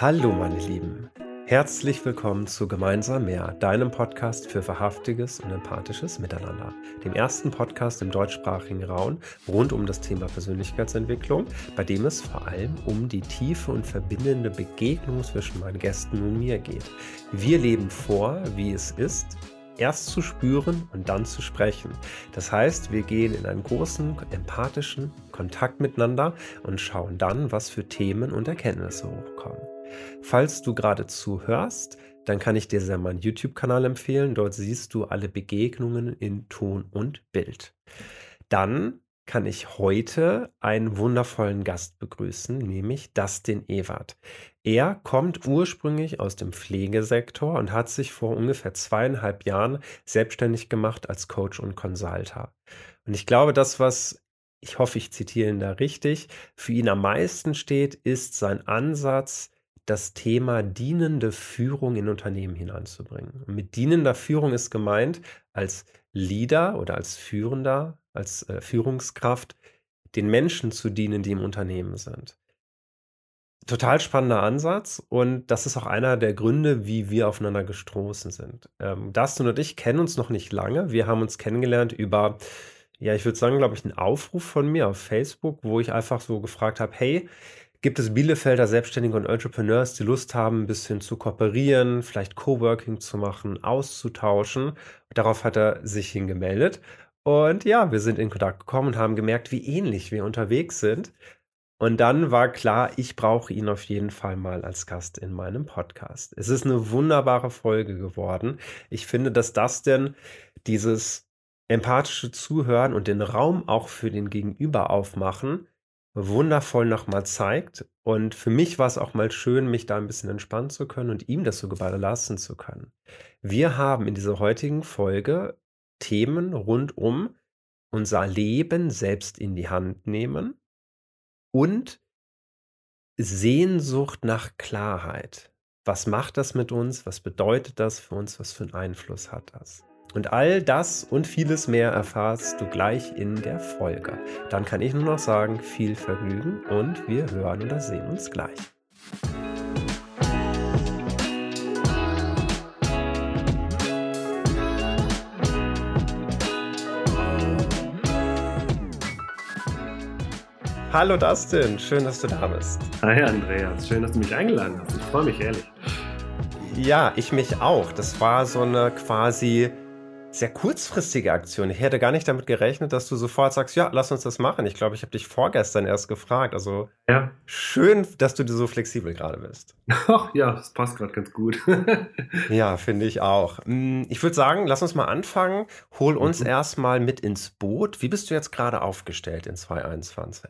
Hallo meine Lieben, herzlich willkommen zu Gemeinsam mehr, deinem Podcast für wahrhaftiges und empathisches Miteinander. Dem ersten Podcast im deutschsprachigen Raum rund um das Thema Persönlichkeitsentwicklung, bei dem es vor allem um die tiefe und verbindende Begegnung zwischen meinen Gästen und mir geht. Wir leben vor, wie es ist, erst zu spüren und dann zu sprechen. Das heißt, wir gehen in einen großen empathischen Kontakt miteinander und schauen dann, was für Themen und Erkenntnisse hochkommen. Falls du gerade zuhörst, dann kann ich dir sehr meinen YouTube-Kanal empfehlen. Dort siehst du alle Begegnungen in Ton und Bild. Dann kann ich heute einen wundervollen Gast begrüßen, nämlich Dustin Ewert. Er kommt ursprünglich aus dem Pflegesektor und hat sich vor ungefähr zweieinhalb Jahren selbstständig gemacht als Coach und Consulter. Und ich glaube, das, was ich hoffe, ich zitiere ihn da richtig, für ihn am meisten steht, ist sein Ansatz, das Thema dienende Führung in Unternehmen hineinzubringen. Und mit dienender Führung ist gemeint, als Leader oder als Führender, als äh, Führungskraft den Menschen zu dienen, die im Unternehmen sind. Total spannender Ansatz und das ist auch einer der Gründe, wie wir aufeinander gestoßen sind. Ähm, Dustin und ich kennen uns noch nicht lange. Wir haben uns kennengelernt über, ja, ich würde sagen, glaube ich, einen Aufruf von mir auf Facebook, wo ich einfach so gefragt habe, hey, gibt es Bielefelder Selbstständige und Entrepreneurs, die Lust haben, ein bisschen zu kooperieren, vielleicht Coworking zu machen, auszutauschen. Darauf hat er sich hingemeldet. Und ja, wir sind in Kontakt gekommen und haben gemerkt, wie ähnlich wir unterwegs sind. Und dann war klar, ich brauche ihn auf jeden Fall mal als Gast in meinem Podcast. Es ist eine wunderbare Folge geworden. Ich finde, dass das denn dieses empathische Zuhören und den Raum auch für den Gegenüber aufmachen, wundervoll nochmal zeigt. Und für mich war es auch mal schön, mich da ein bisschen entspannen zu können und ihm das sogar lassen zu können. Wir haben in dieser heutigen Folge Themen rund um unser Leben selbst in die Hand nehmen und Sehnsucht nach Klarheit. Was macht das mit uns? Was bedeutet das für uns? Was für einen Einfluss hat das? Und all das und vieles mehr erfahrst du gleich in der Folge. Dann kann ich nur noch sagen, viel Vergnügen und wir hören oder sehen uns gleich. Hallo Dustin, schön, dass du da bist. Hi Andreas, schön, dass du mich eingeladen hast. Ich freue mich ehrlich. Ja, ich mich auch. Das war so eine quasi sehr kurzfristige Aktion. Ich hätte gar nicht damit gerechnet, dass du sofort sagst, ja, lass uns das machen. Ich glaube, ich habe dich vorgestern erst gefragt. Also ja. schön, dass du so flexibel gerade bist. Ach ja, das passt gerade ganz gut. ja, finde ich auch. Hm, ich würde sagen, lass uns mal anfangen. Hol uns mhm. erstmal mit ins Boot. Wie bist du jetzt gerade aufgestellt in 2021?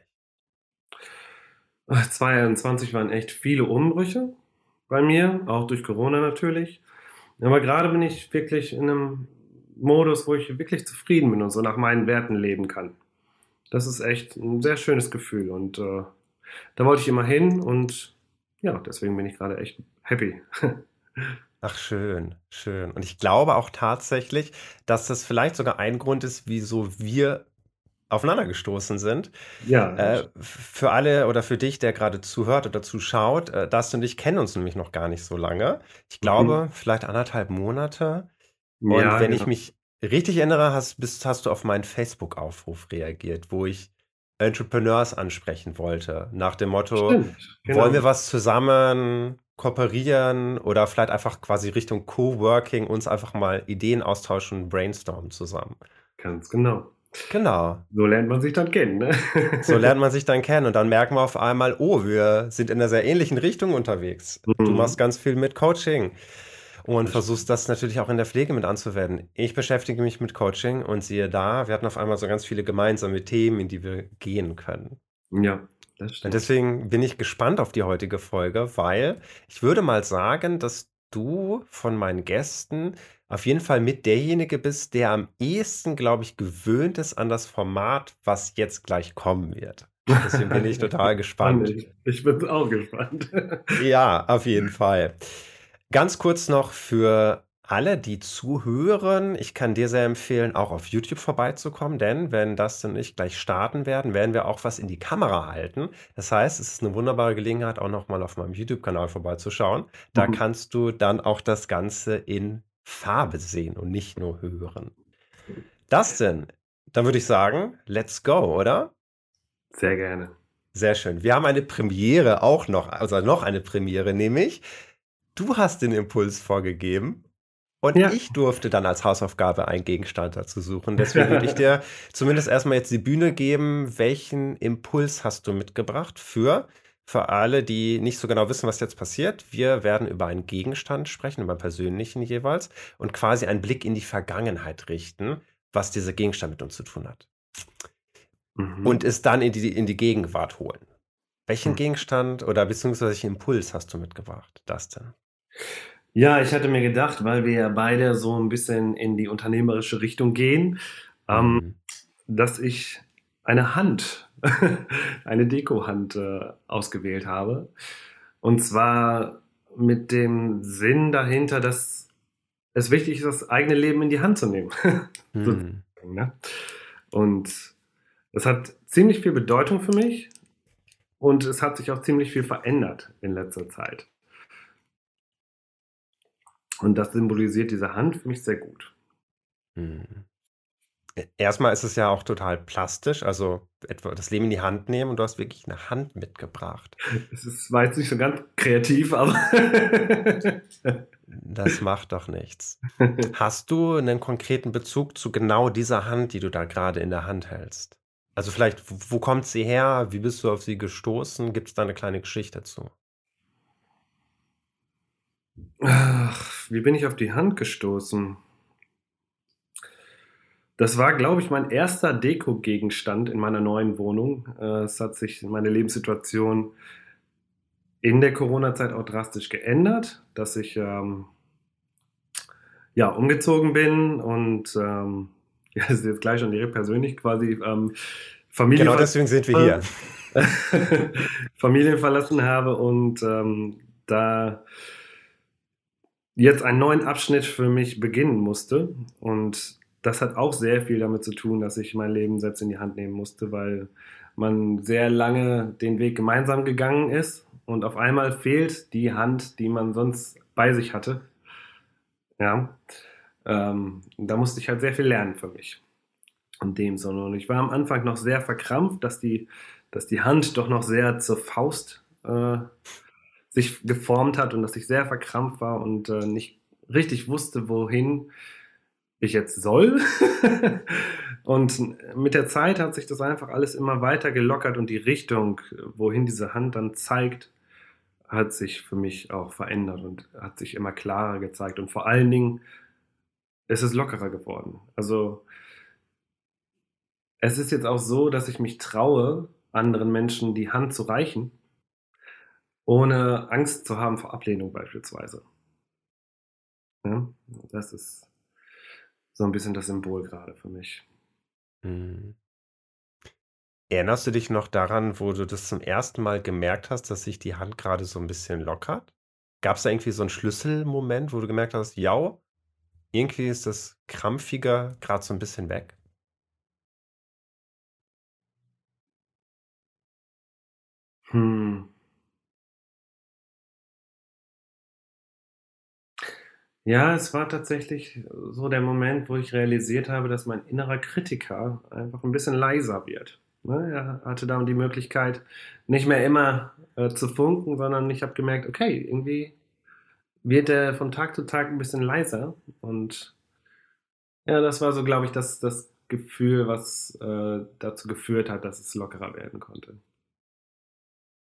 2021 waren echt viele Umbrüche bei mir, auch durch Corona natürlich. Aber gerade bin ich wirklich in einem Modus, wo ich wirklich zufrieden bin und so nach meinen Werten leben kann. Das ist echt ein sehr schönes Gefühl und äh, da wollte ich immer hin und ja, deswegen bin ich gerade echt happy. Ach, schön, schön. Und ich glaube auch tatsächlich, dass das vielleicht sogar ein Grund ist, wieso wir aufeinander gestoßen sind. Ja. Äh, für alle oder für dich, der gerade zuhört oder zuschaut, äh, das und ich kennen uns nämlich noch gar nicht so lange. Ich glaube, mhm. vielleicht anderthalb Monate. Und ja, wenn genau. ich mich richtig erinnere, hast, bist, hast du auf meinen Facebook-Aufruf reagiert, wo ich Entrepreneurs ansprechen wollte. Nach dem Motto, Stimmt, genau. wollen wir was zusammen kooperieren oder vielleicht einfach quasi Richtung Coworking uns einfach mal Ideen austauschen, brainstormen zusammen. Ganz genau. Genau. So lernt man sich dann kennen. Ne? so lernt man sich dann kennen und dann merken wir auf einmal, oh, wir sind in einer sehr ähnlichen Richtung unterwegs. Mhm. Du machst ganz viel mit Coaching und versuchst das natürlich auch in der Pflege mit anzuwenden. Ich beschäftige mich mit Coaching und siehe da, wir hatten auf einmal so ganz viele gemeinsame Themen, in die wir gehen können. Ja, das stimmt. Und deswegen bin ich gespannt auf die heutige Folge, weil ich würde mal sagen, dass du von meinen Gästen auf jeden Fall mit derjenige bist, der am ehesten, glaube ich, gewöhnt ist an das Format, was jetzt gleich kommen wird. Deswegen bin ich total gespannt. Ich bin auch gespannt. ja, auf jeden Fall. Ganz kurz noch für alle, die zuhören, ich kann dir sehr empfehlen, auch auf YouTube vorbeizukommen, denn wenn das und ich gleich starten werden, werden wir auch was in die Kamera halten. Das heißt, es ist eine wunderbare Gelegenheit, auch nochmal auf meinem YouTube-Kanal vorbeizuschauen. Da Mhm. kannst du dann auch das Ganze in Farbe sehen und nicht nur hören. Dustin, dann würde ich sagen, let's go, oder? Sehr gerne. Sehr schön. Wir haben eine Premiere auch noch, also noch eine Premiere, nämlich du hast den Impuls vorgegeben und Ja. ich durfte dann als Hausaufgabe einen Gegenstand dazu suchen. Deswegen würde ich dir zumindest erstmal jetzt die Bühne geben. Welchen Impuls hast du mitgebracht für, für alle, die nicht so genau wissen, was jetzt passiert? Wir werden über einen Gegenstand sprechen, über einen persönlichen jeweils und quasi einen Blick in die Vergangenheit richten, was dieser Gegenstand mit uns zu tun hat Mhm. und es dann in die, in die Gegenwart holen. Welchen Hm. Gegenstand oder beziehungsweise welchen Impuls hast du mitgebracht, Dustin? Ja, ich hatte mir gedacht, weil wir ja beide so ein bisschen in die unternehmerische Richtung gehen, ähm, Mhm. dass ich eine Hand, eine Dekohand äh, ausgewählt habe. Und zwar mit dem Sinn dahinter, dass es wichtig ist, das eigene Leben in die Hand zu nehmen. Hm. Ne? Und es hat ziemlich viel Bedeutung für mich und es hat sich auch ziemlich viel verändert in letzter Zeit. Und das symbolisiert diese Hand für mich sehr gut. Hm. Erstmal ist es ja auch total plastisch, also etwa das Leben in die Hand nehmen und du hast wirklich eine Hand mitgebracht. Es ist, war jetzt nicht so ganz kreativ, aber Das macht doch nichts. Hast du einen konkreten Bezug zu genau dieser Hand, die du da gerade in der Hand hältst? Also vielleicht, wo, wo kommt sie her? Wie bist du auf sie gestoßen? Gibt es da eine kleine Geschichte zu? Ach, wie bin ich auf die Hand gestoßen? Das war, glaube ich, mein erster Deko-Gegenstand in meiner neuen Wohnung. Äh, Es hat sich meine Lebenssituation in der Corona-Zeit auch drastisch geändert, dass ich ähm, ja umgezogen bin und ähm, ja, das ist jetzt gleich schon direkt persönlich quasi ähm, Familie Genau deswegen sind wir hier. Familie verlassen habe und ähm, da jetzt einen neuen Abschnitt für mich beginnen musste. Und das hat auch sehr viel damit zu tun, dass ich mein Leben selbst in die Hand nehmen musste, weil man sehr lange den Weg gemeinsam gegangen ist und auf einmal fehlt die Hand, die man sonst bei sich hatte. Ja, ähm, da musste ich halt sehr viel lernen für mich. In dem Sinne. Und ich war am Anfang noch sehr verkrampft, dass die, dass die Hand doch noch sehr zur Faust äh, sich geformt hat und dass ich sehr verkrampft war und äh, nicht richtig wusste, wohin ich jetzt soll. und mit der Zeit hat sich das einfach alles immer weiter gelockert und die Richtung, wohin diese Hand dann zeigt, hat sich für mich auch verändert und hat sich immer klarer gezeigt. Und vor allen Dingen ist es lockerer geworden. Also es ist jetzt auch so, dass ich mich traue, anderen Menschen die Hand zu reichen, ohne Angst zu haben vor Ablehnung beispielsweise. Ja, das ist so ein bisschen das Symbol gerade für mich. Hm. Erinnerst du dich noch daran, wo du das zum ersten Mal gemerkt hast, dass sich die Hand gerade so ein bisschen lockert? Gab es da irgendwie so einen Schlüsselmoment, wo du gemerkt hast, ja, irgendwie ist das Krampfiger gerade so ein bisschen weg? Hm. Ja, es war tatsächlich so der Moment, wo ich realisiert habe, dass mein innerer Kritiker einfach ein bisschen leiser wird. Ne? Er hatte dann die Möglichkeit, nicht mehr immer äh, zu funken, sondern ich habe gemerkt, okay, irgendwie wird er von Tag zu Tag ein bisschen leiser. Und ja, das war so, glaube ich, das, das Gefühl, was äh, dazu geführt hat, dass es lockerer werden konnte.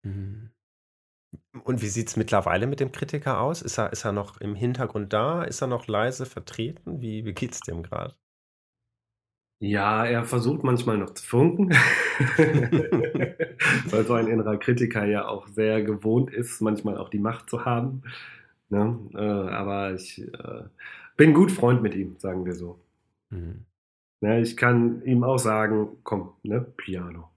Mhm. Und wie sieht es mittlerweile mit dem Kritiker aus? Ist er, ist er noch im Hintergrund da? Ist er noch leise vertreten? Wie, wie geht es dem gerade? Ja, er versucht manchmal noch zu funken, weil so ein innerer Kritiker ja auch sehr gewohnt ist, manchmal auch die Macht zu haben. Ne? Äh, aber ich äh, bin gut Freund mit ihm, sagen wir so. Mhm. Ne? Ich kann ihm auch sagen, komm, ne, Piano.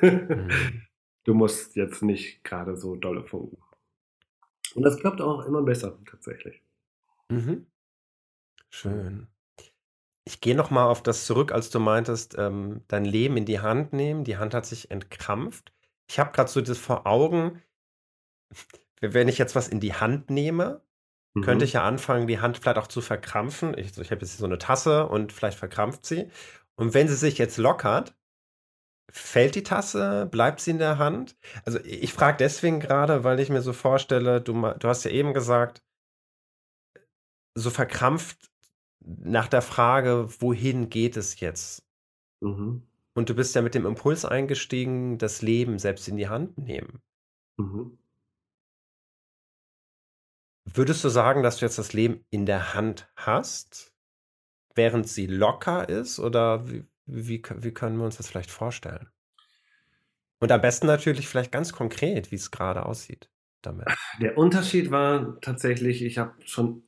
Mhm. Du musst jetzt nicht gerade so dolle funken. Und das klappt auch immer besser, tatsächlich. Mhm. schön. Ich gehe noch mal auf das zurück, als du meintest, ähm, dein Leben in die Hand nehmen. Die Hand hat sich entkrampft. Ich habe gerade so das vor Augen, wenn ich jetzt was in die Hand nehme, könnte Mhm. ich ja anfangen, die Hand vielleicht auch zu verkrampfen. Ich, ich habe jetzt so eine Tasse und vielleicht verkrampft sie. Und wenn sie sich jetzt lockert, fällt die Tasse, bleibt sie in der Hand? Also ich frage deswegen gerade, weil ich mir so vorstelle, du, du hast ja eben gesagt, so verkrampft nach der Frage, wohin geht es jetzt? Mhm. Und du bist ja mit dem Impuls eingestiegen, das Leben selbst in die Hand nehmen. Mhm. Würdest du sagen, dass du jetzt das Leben in der Hand hast, während sie locker ist? Oder wie, wie, wie können wir uns das vielleicht vorstellen? Und am besten natürlich vielleicht ganz konkret, wie es gerade aussieht damit. Der Unterschied war tatsächlich, ich habe schon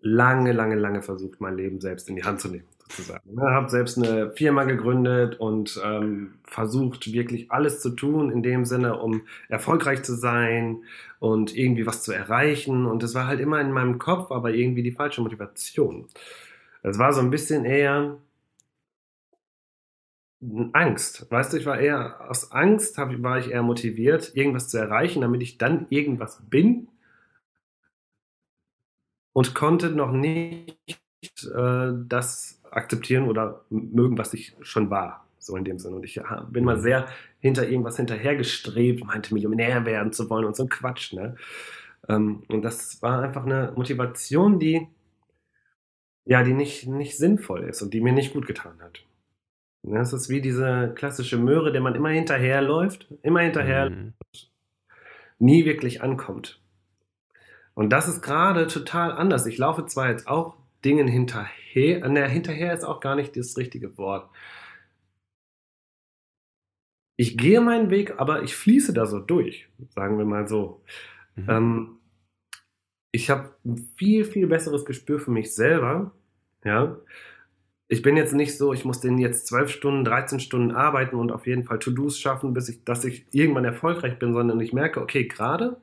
lange, lange, lange versucht, mein Leben selbst in die Hand zu nehmen, sozusagen. Ich habe selbst eine Firma gegründet und ähm, versucht, wirklich alles zu tun, in dem Sinne, um erfolgreich zu sein und irgendwie was zu erreichen. Und das war halt immer in meinem Kopf, aber irgendwie die falsche Motivation. Es war so ein bisschen eher Angst. Weißt du, ich war eher aus Angst, hab, war ich eher motiviert, irgendwas zu erreichen, damit ich dann irgendwas bin und konnte noch nicht äh, das akzeptieren oder mögen, was ich schon war. So in dem Sinne. Und ich bin mal sehr hinter irgendwas hinterhergestrebt, meinte Millionär werden zu wollen und so ein Quatsch. Ne? Ähm, und das war einfach eine Motivation, die ja, die nicht, nicht sinnvoll ist und die mir nicht gut getan hat. Es ist wie diese klassische Möhre, der man immer hinterherläuft, immer hinterher Mhm. nie wirklich ankommt. Und das ist gerade total anders. Ich laufe zwar jetzt auch Dingen hinterher, ne, hinterher ist auch gar nicht das richtige Wort. Ich gehe meinen Weg, aber ich fließe da so durch, sagen wir mal so. Mhm. Ähm, ich habe ein viel, viel besseres Gespür für mich selber. Ja. Ich bin jetzt nicht so, ich muss den jetzt 12 Stunden, 13 Stunden arbeiten und auf jeden Fall To-Dos schaffen, bis ich, dass ich irgendwann erfolgreich bin, sondern ich merke, okay, gerade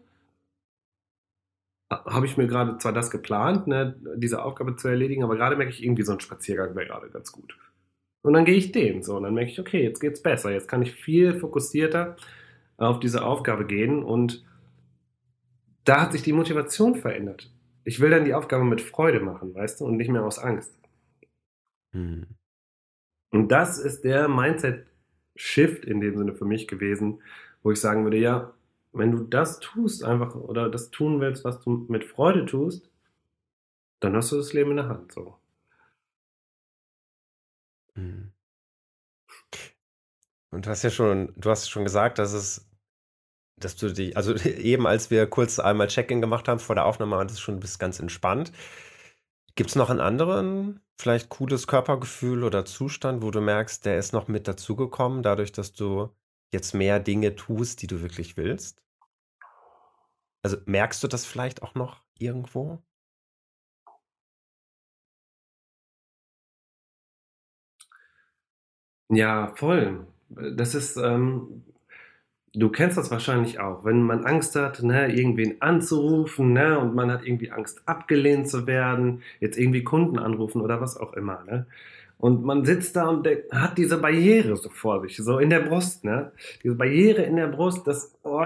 habe ich mir gerade zwar das geplant, ne, diese Aufgabe zu erledigen, aber gerade merke ich irgendwie so ein Spaziergang wäre gerade ganz gut. Und dann gehe ich den so und dann merke ich, okay, jetzt geht's besser, jetzt kann ich viel fokussierter auf diese Aufgabe gehen und da hat sich die Motivation verändert. Ich will dann die Aufgabe mit Freude machen, weißt du, und nicht mehr aus Angst. Mhm. Und das ist der Mindset-Shift in dem Sinne für mich gewesen, wo ich sagen würde, ja, wenn du das tust einfach oder das tun willst, was du mit Freude tust, dann hast du das Leben in der Hand. So. Mhm. Und du hast ja schon, du hast schon gesagt, dass es, dass du dich, also eben als wir kurz einmal Check-in gemacht haben vor der Aufnahme, war das schon bist ganz entspannt. Gibt es noch einen anderen, vielleicht cooles Körpergefühl oder Zustand, wo du merkst, der ist noch mit dazugekommen, dadurch, dass du jetzt mehr Dinge tust, die du wirklich willst? Also merkst du das vielleicht auch noch irgendwo? Ja, voll. Das ist, ähm, du kennst das wahrscheinlich auch, wenn man Angst hat, ne, irgendwen anzurufen, ne, und man hat irgendwie Angst, abgelehnt zu werden, jetzt irgendwie Kunden anrufen oder was auch immer, ne. Und man sitzt da und hat diese Barriere so vor sich, so in der Brust, ne. Diese Barriere in der Brust, das, oh,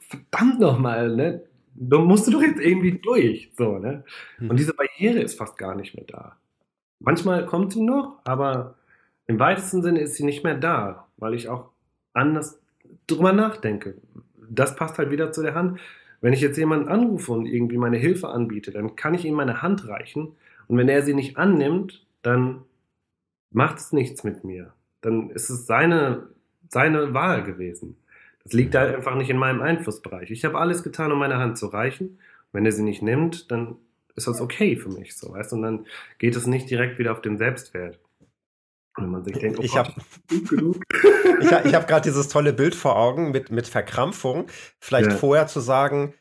verdammt nochmal, ne. Da musst du doch jetzt irgendwie durch, so, ne. Und Mhm. diese Barriere ist fast gar nicht mehr da. Manchmal kommt sie noch, aber im weitesten Sinne ist sie nicht mehr da, weil ich auch anders drüber nachdenke. Das passt halt wieder zu der Hand. Wenn ich jetzt jemanden anrufe und irgendwie meine Hilfe anbiete, dann kann ich ihm meine Hand reichen. Und wenn er sie nicht annimmt, dann macht es nichts mit mir. Dann ist es seine, seine Wahl gewesen. Das liegt halt einfach nicht in meinem Einflussbereich. Ich habe alles getan, um meine Hand zu reichen. Wenn er sie nicht nimmt, dann ist das okay für mich, so weißt du? Und dann geht es nicht direkt wieder auf den Selbstwert. Und wenn man sich denkt, oh Ich habe ich, ha- ich hab gerade dieses tolle Bild vor Augen mit, mit Verkrampfung. Vielleicht Ja. vorher zu sagen,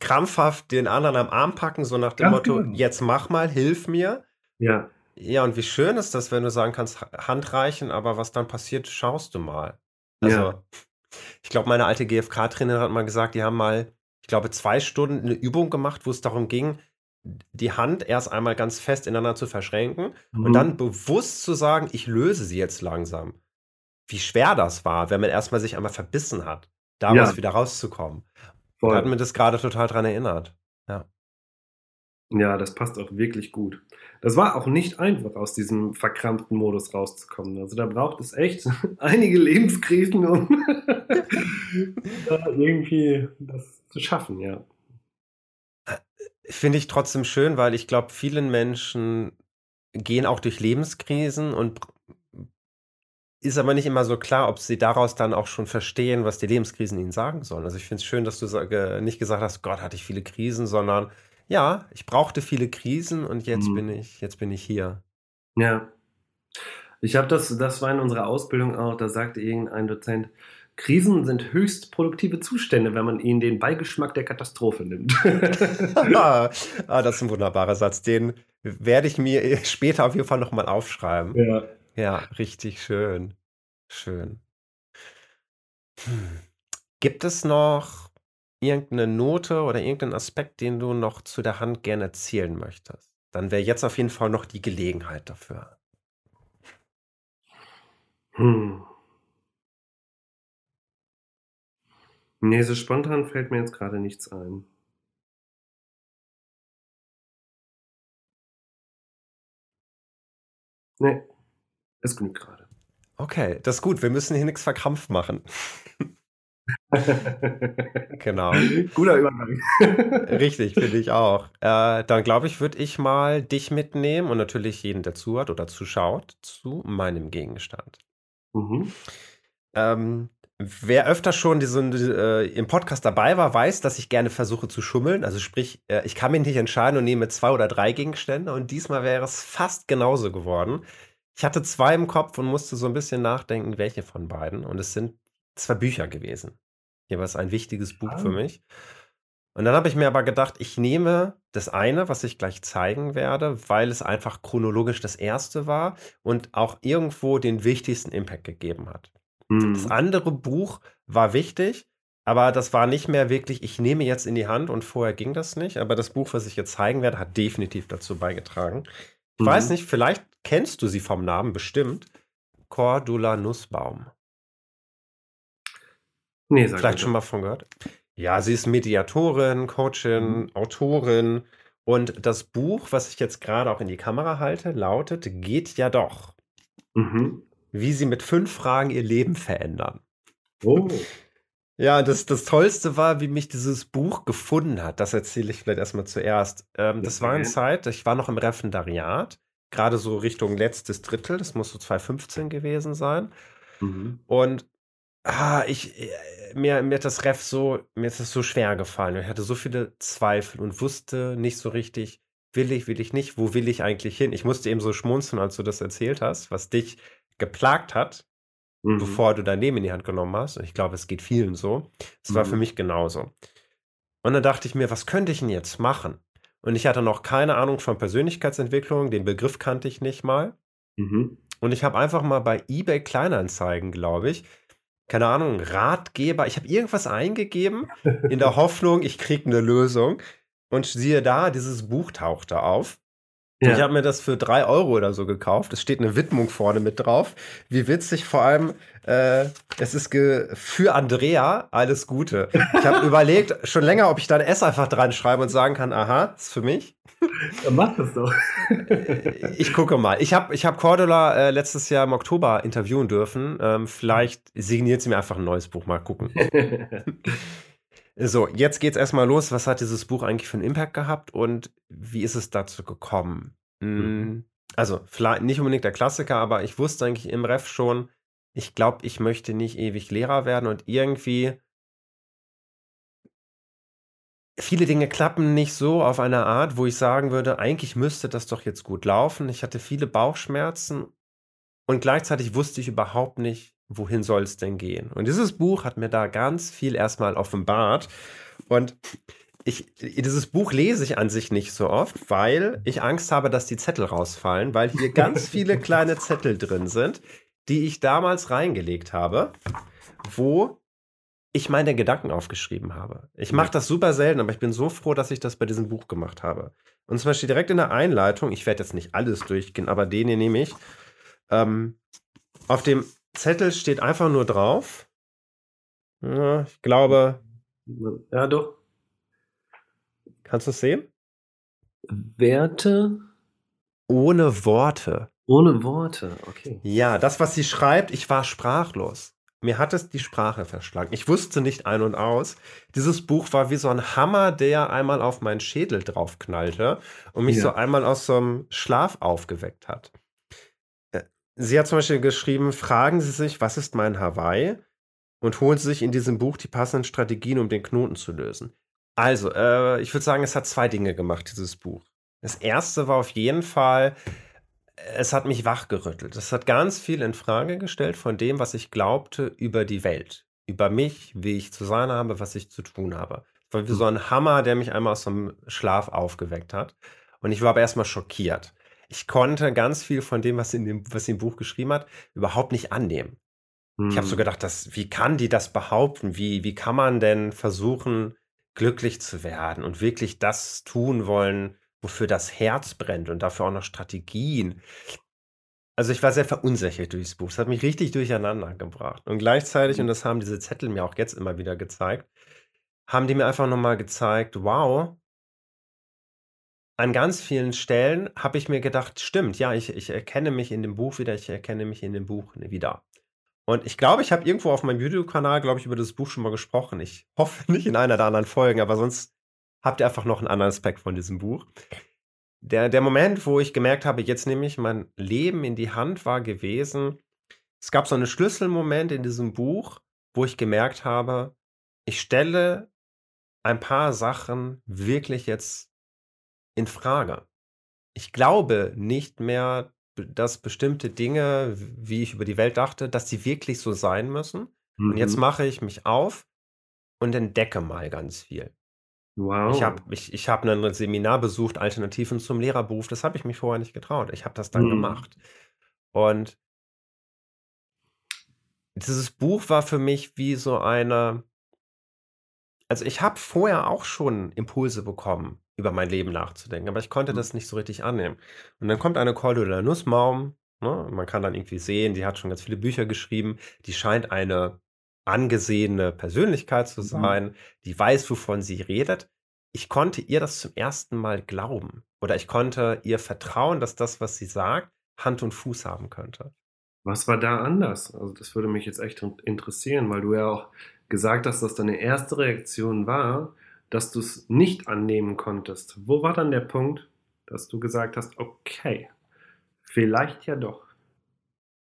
krampfhaft den anderen am Arm packen, so nach dem Ganz Motto, genau. jetzt mach mal, hilf mir. Ja, Ja, und wie schön ist das, wenn du sagen kannst, Ha- Hand reichen, aber was dann passiert, schaust du mal. Also, Ja. ich glaube, meine alte GFK-Trainerin hat mal gesagt, die haben mal, ich glaube, zwei Stunden eine Übung gemacht, wo es darum ging, die Hand erst einmal ganz fest ineinander zu verschränken Mhm. und dann bewusst zu sagen, ich löse sie jetzt langsam. Wie schwer das war, wenn man erstmal sich einmal verbissen hat, daraus Ja. wieder rauszukommen. Voll. Da hat mir das gerade total dran erinnert. Ja, das passt auch wirklich gut. Das war auch nicht einfach, aus diesem verkrampften Modus rauszukommen. Also da braucht es echt einige Lebenskrisen, um da irgendwie das zu schaffen, ja. Finde ich trotzdem schön, weil ich glaube, vielen Menschen gehen auch durch Lebenskrisen und ist aber nicht immer so klar, ob sie daraus dann auch schon verstehen, was die Lebenskrisen ihnen sagen sollen. Also ich finde es schön, dass du nicht gesagt hast, Gott, hatte ich viele Krisen, sondern ja, ich brauchte viele Krisen und jetzt Mhm. bin ich, jetzt bin ich hier. Ja. Ich habe das, das war in unserer Ausbildung auch, da sagte irgendein Dozent, Krisen sind höchst produktive Zustände, wenn man ihnen den Beigeschmack der Katastrophe nimmt. ah, das ist ein wunderbarer Satz. Den werde ich mir später auf jeden Fall nochmal aufschreiben. ja. Ja, richtig schön. Schön. Hm. Gibt es noch irgendeine Note oder irgendeinen Aspekt, den du noch zu der Hand gerne erzählen möchtest? Dann wäre jetzt auf jeden Fall noch die Gelegenheit dafür. Hm. Nee, so spontan fällt mir jetzt gerade nichts ein. Nee, es genügt gerade. Okay, das ist gut. Wir müssen hier nichts verkrampft machen. Genau. Guter Übergang. Richtig, finde ich auch. Äh, dann glaube ich, würde ich mal dich mitnehmen und natürlich jeden, der zuhört oder zuschaut, zu meinem Gegenstand. Mhm. Ähm, wer öfter schon diesen, äh, im Podcast dabei war, weiß, dass ich gerne versuche zu schummeln. Also sprich, äh, ich kann mich nicht entscheiden und nehme zwei oder drei Gegenstände und diesmal wäre es fast genauso geworden. Ich hatte zwei im Kopf und musste so ein bisschen nachdenken, welche von beiden. Und es sind zwei Bücher gewesen. Jeweils ein wichtiges Buch Ah. für mich. Und dann habe ich mir aber gedacht, ich nehme das eine, was ich gleich zeigen werde, weil es einfach chronologisch das erste war und auch irgendwo den wichtigsten Impact gegeben hat. Das Mhm. andere Buch war wichtig, aber das war nicht mehr wirklich, ich nehme jetzt in die Hand und vorher ging das nicht. Aber das Buch, was ich jetzt zeigen werde, hat definitiv dazu beigetragen. Ich Mhm. weiß nicht, vielleicht kennst du sie vom Namen bestimmt. Cordula Nussbaum. Nee, sag Vielleicht schon mal von gehört. Ja, sie ist Mediatorin, Coachin, Mhm. Autorin. Und das Buch, was ich jetzt gerade auch in die Kamera halte, lautet Geht ja doch. Mhm. Wie sie mit fünf Fragen ihr Leben verändern. Oh. Ja, das, das Tollste war, wie mich dieses Buch gefunden hat. Das erzähle ich vielleicht erstmal zuerst. Ähm, das war eine. Zeit, ich war noch im Referendariat, gerade so Richtung letztes Drittel, das muss so 2015 gewesen sein. Mhm. Und ah, ich, äh, mir, mir hat das Ref so, mir ist es so schwer gefallen. Ich hatte so viele Zweifel und wusste nicht so richtig, will ich, will ich nicht, wo will ich eigentlich hin? Ich musste eben so schmunzeln, als du das erzählt hast, was dich geplagt hat Mhm. bevor du dein Leben in die Hand genommen hast. Und ich glaube, es geht vielen so. Es war Mhm. für mich genauso. Und dann dachte ich mir, was könnte ich denn jetzt machen? Und ich hatte noch keine Ahnung von Persönlichkeitsentwicklung, den Begriff kannte ich nicht mal. Mhm. Und ich habe einfach mal bei eBay Kleinanzeigen, glaube ich, keine Ahnung, Ratgeber, ich habe irgendwas eingegeben in der Hoffnung, ich kriege eine Lösung. Und siehe da, dieses Buch tauchte auf. Ja. Ich habe mir das für drei Euro oder so gekauft. Es steht eine Widmung vorne mit drauf. Wie witzig, vor allem, äh, es ist für Andrea alles Gute. Ich habe überlegt schon länger, ob ich da ein S einfach dran schreibe und sagen kann, aha, ist für mich. Dann mach das doch. Ich gucke mal. Ich habe ich hab Cordula äh, letztes Jahr im Oktober interviewen dürfen. Ähm, vielleicht signiert sie mir einfach ein neues Buch. Mal gucken. So, jetzt geht's erstmal los. Was hat dieses Buch eigentlich für einen Impact gehabt und wie ist es dazu gekommen? Mhm. Mm, Also, vielleicht nicht unbedingt der Klassiker, aber ich wusste eigentlich im Ref schon, ich glaube, ich möchte nicht ewig Lehrer werden und irgendwie viele Dinge klappen nicht so auf eine Art, wo ich sagen würde, eigentlich müsste das doch jetzt gut laufen. Ich hatte viele Bauchschmerzen und gleichzeitig wusste ich überhaupt nicht, wohin soll es denn gehen. Und dieses Buch hat mir da ganz viel erstmal offenbart. Und ich, dieses Buch lese ich an sich nicht so oft, weil ich Angst habe, dass die Zettel rausfallen, weil hier ganz viele kleine Zettel drin sind, die ich damals reingelegt habe, wo ich meine Gedanken aufgeschrieben habe. Ich mache das super selten, aber ich bin so froh, dass ich das bei diesem Buch gemacht habe. Und zum Beispiel direkt in der Einleitung, ich werde jetzt nicht alles durchgehen, aber den hier nehme ich. Ähm, auf dem Zettel steht einfach nur drauf. Ja, ich glaube. Ja, doch. Kannst du es sehen? Werte ohne Worte. Ohne Worte, okay. Ja, das, was sie schreibt, ich war sprachlos. Mir hat es die Sprache verschlagen. Ich wusste nicht ein und aus. Dieses Buch war wie so ein Hammer, der einmal auf meinen Schädel draufknallte und mich ja. so einmal aus so einem Schlaf aufgeweckt hat. Äh, sie hat zum Beispiel geschrieben, fragen Sie sich, was ist mein Hawaii? Und holen Sie sich in diesem Buch die passenden Strategien, um den Knoten zu lösen. Also, äh, ich würde sagen, es hat zwei Dinge gemacht, dieses Buch. Das erste war auf jeden Fall, es hat mich wachgerüttelt. Es hat ganz viel in Frage gestellt von dem, was ich glaubte über die Welt, über mich, wie ich zu sein habe, was ich zu tun habe. Es war wie so ein Hammer, der mich einmal aus dem Schlaf aufgeweckt hat. Und ich war aber erstmal schockiert. Ich konnte ganz viel von dem, was in dem, was sie im Buch geschrieben hat, überhaupt nicht annehmen. Hm. Ich habe so gedacht, das, wie kann die das behaupten? Wie, wie kann man denn versuchen, glücklich zu werden und wirklich das tun wollen, wofür das Herz brennt und dafür auch noch Strategien. Also ich war sehr verunsichert durchs Buch. Es hat mich richtig durcheinander gebracht. Und gleichzeitig, und mhm. das haben diese Zettel mir auch jetzt immer wieder gezeigt, haben die mir einfach nochmal gezeigt, wow, an ganz vielen Stellen habe ich mir gedacht, stimmt, ja, ich, ich erkenne mich in dem Buch wieder, ich erkenne mich in dem Buch wieder. Und ich glaube, ich habe irgendwo auf meinem YouTube-Kanal, glaube ich, über das Buch schon mal gesprochen. Ich hoffe nicht in einer der anderen Folgen, aber sonst habt ihr einfach noch einen anderen Aspekt von diesem Buch. Der, der Moment, wo ich gemerkt habe, jetzt nehme ich mein Leben in die Hand, war gewesen, es gab so einen Schlüsselmoment in diesem Buch, wo ich gemerkt habe, ich stelle ein paar Sachen wirklich jetzt in Frage. Ich glaube nicht mehr, dass bestimmte Dinge, wie ich über die Welt dachte, dass sie wirklich so sein müssen. Mhm. Und jetzt mhm. mache ich mich auf und entdecke mal ganz viel. Wow. Ich habe ich, ich hab ein Seminar besucht, Alternativen zum Lehrerberuf. Das habe ich mich vorher nicht getraut. Ich habe das dann mhm. gemacht. Und dieses Buch war für mich wie so eine. Also ich habe vorher auch schon Impulse bekommen, über mein Leben nachzudenken, aber ich konnte mhm. das nicht so richtig annehmen. Und dann kommt eine Cordula Nussbaum, ne? man kann dann irgendwie sehen, die hat schon ganz viele Bücher geschrieben, die scheint eine angesehene Persönlichkeit zu mhm. sein, mhm. die weiß, wovon sie redet. Ich konnte ihr das zum ersten Mal glauben oder ich konnte ihr vertrauen, dass das, was sie sagt, Hand und Fuß haben könnte. Was war da anders? Also das würde mich jetzt echt interessieren, weil du ja auch gesagt hast, dass deine erste Reaktion war, dass du es nicht annehmen konntest. Wo war dann der Punkt, dass du gesagt hast, okay, vielleicht ja doch?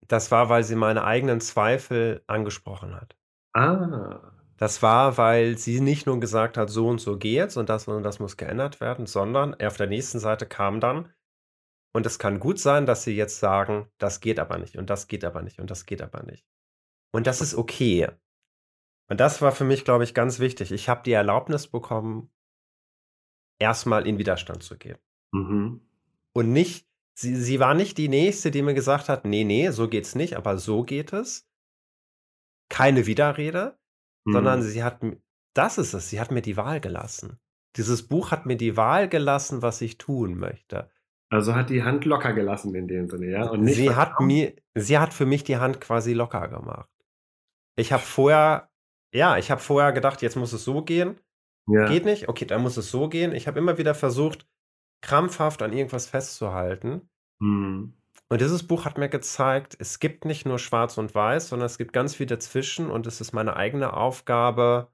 Das war, weil sie meine eigenen Zweifel angesprochen hat. Ah. Das war, weil sie nicht nur gesagt hat, so und so geht's und das und das muss geändert werden, sondern auf der nächsten Seite kam dann, und es kann gut sein, dass sie jetzt sagen, das geht aber nicht und das geht aber nicht und das geht aber nicht. Und das ist okay. Und das war für mich, glaube ich, ganz wichtig. Ich habe die Erlaubnis bekommen, erstmal in Widerstand zu gehen. Mhm. Und nicht, sie, sie war nicht die Nächste, die mir gesagt hat, nee, nee, so geht's nicht, aber so geht es keine Widerrede, mhm. sondern sie hat, das ist es, sie hat mir die Wahl gelassen. Dieses Buch hat mir die Wahl gelassen, was ich tun möchte. Also hat die Hand locker gelassen in dem Sinne, ja? Und sie hat mir, sie hat für mich die Hand quasi locker gemacht. Ich habe vorher, ja, ich habe vorher gedacht, jetzt muss es so gehen. Ja. Geht nicht? Okay, dann muss es so gehen. Ich habe immer wieder versucht, krampfhaft an irgendwas festzuhalten. Mhm. Und dieses Buch hat mir gezeigt, es gibt nicht nur Schwarz und Weiß, sondern es gibt ganz viel dazwischen und es ist meine eigene Aufgabe,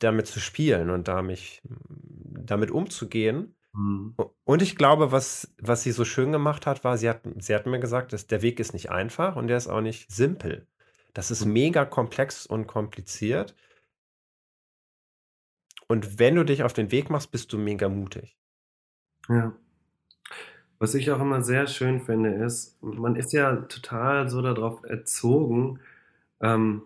damit zu spielen und damit, damit umzugehen. Mhm. Und ich glaube, was, was sie so schön gemacht hat, war, sie hat, sie hat mir gesagt, dass der Weg ist nicht einfach und der ist auch nicht simpel. Das ist mega komplex und kompliziert. Und wenn du dich auf den Weg machst, bist du mega mutig. Ja. Was ich auch immer sehr schön finde, ist, man ist ja total so darauf erzogen, ähm,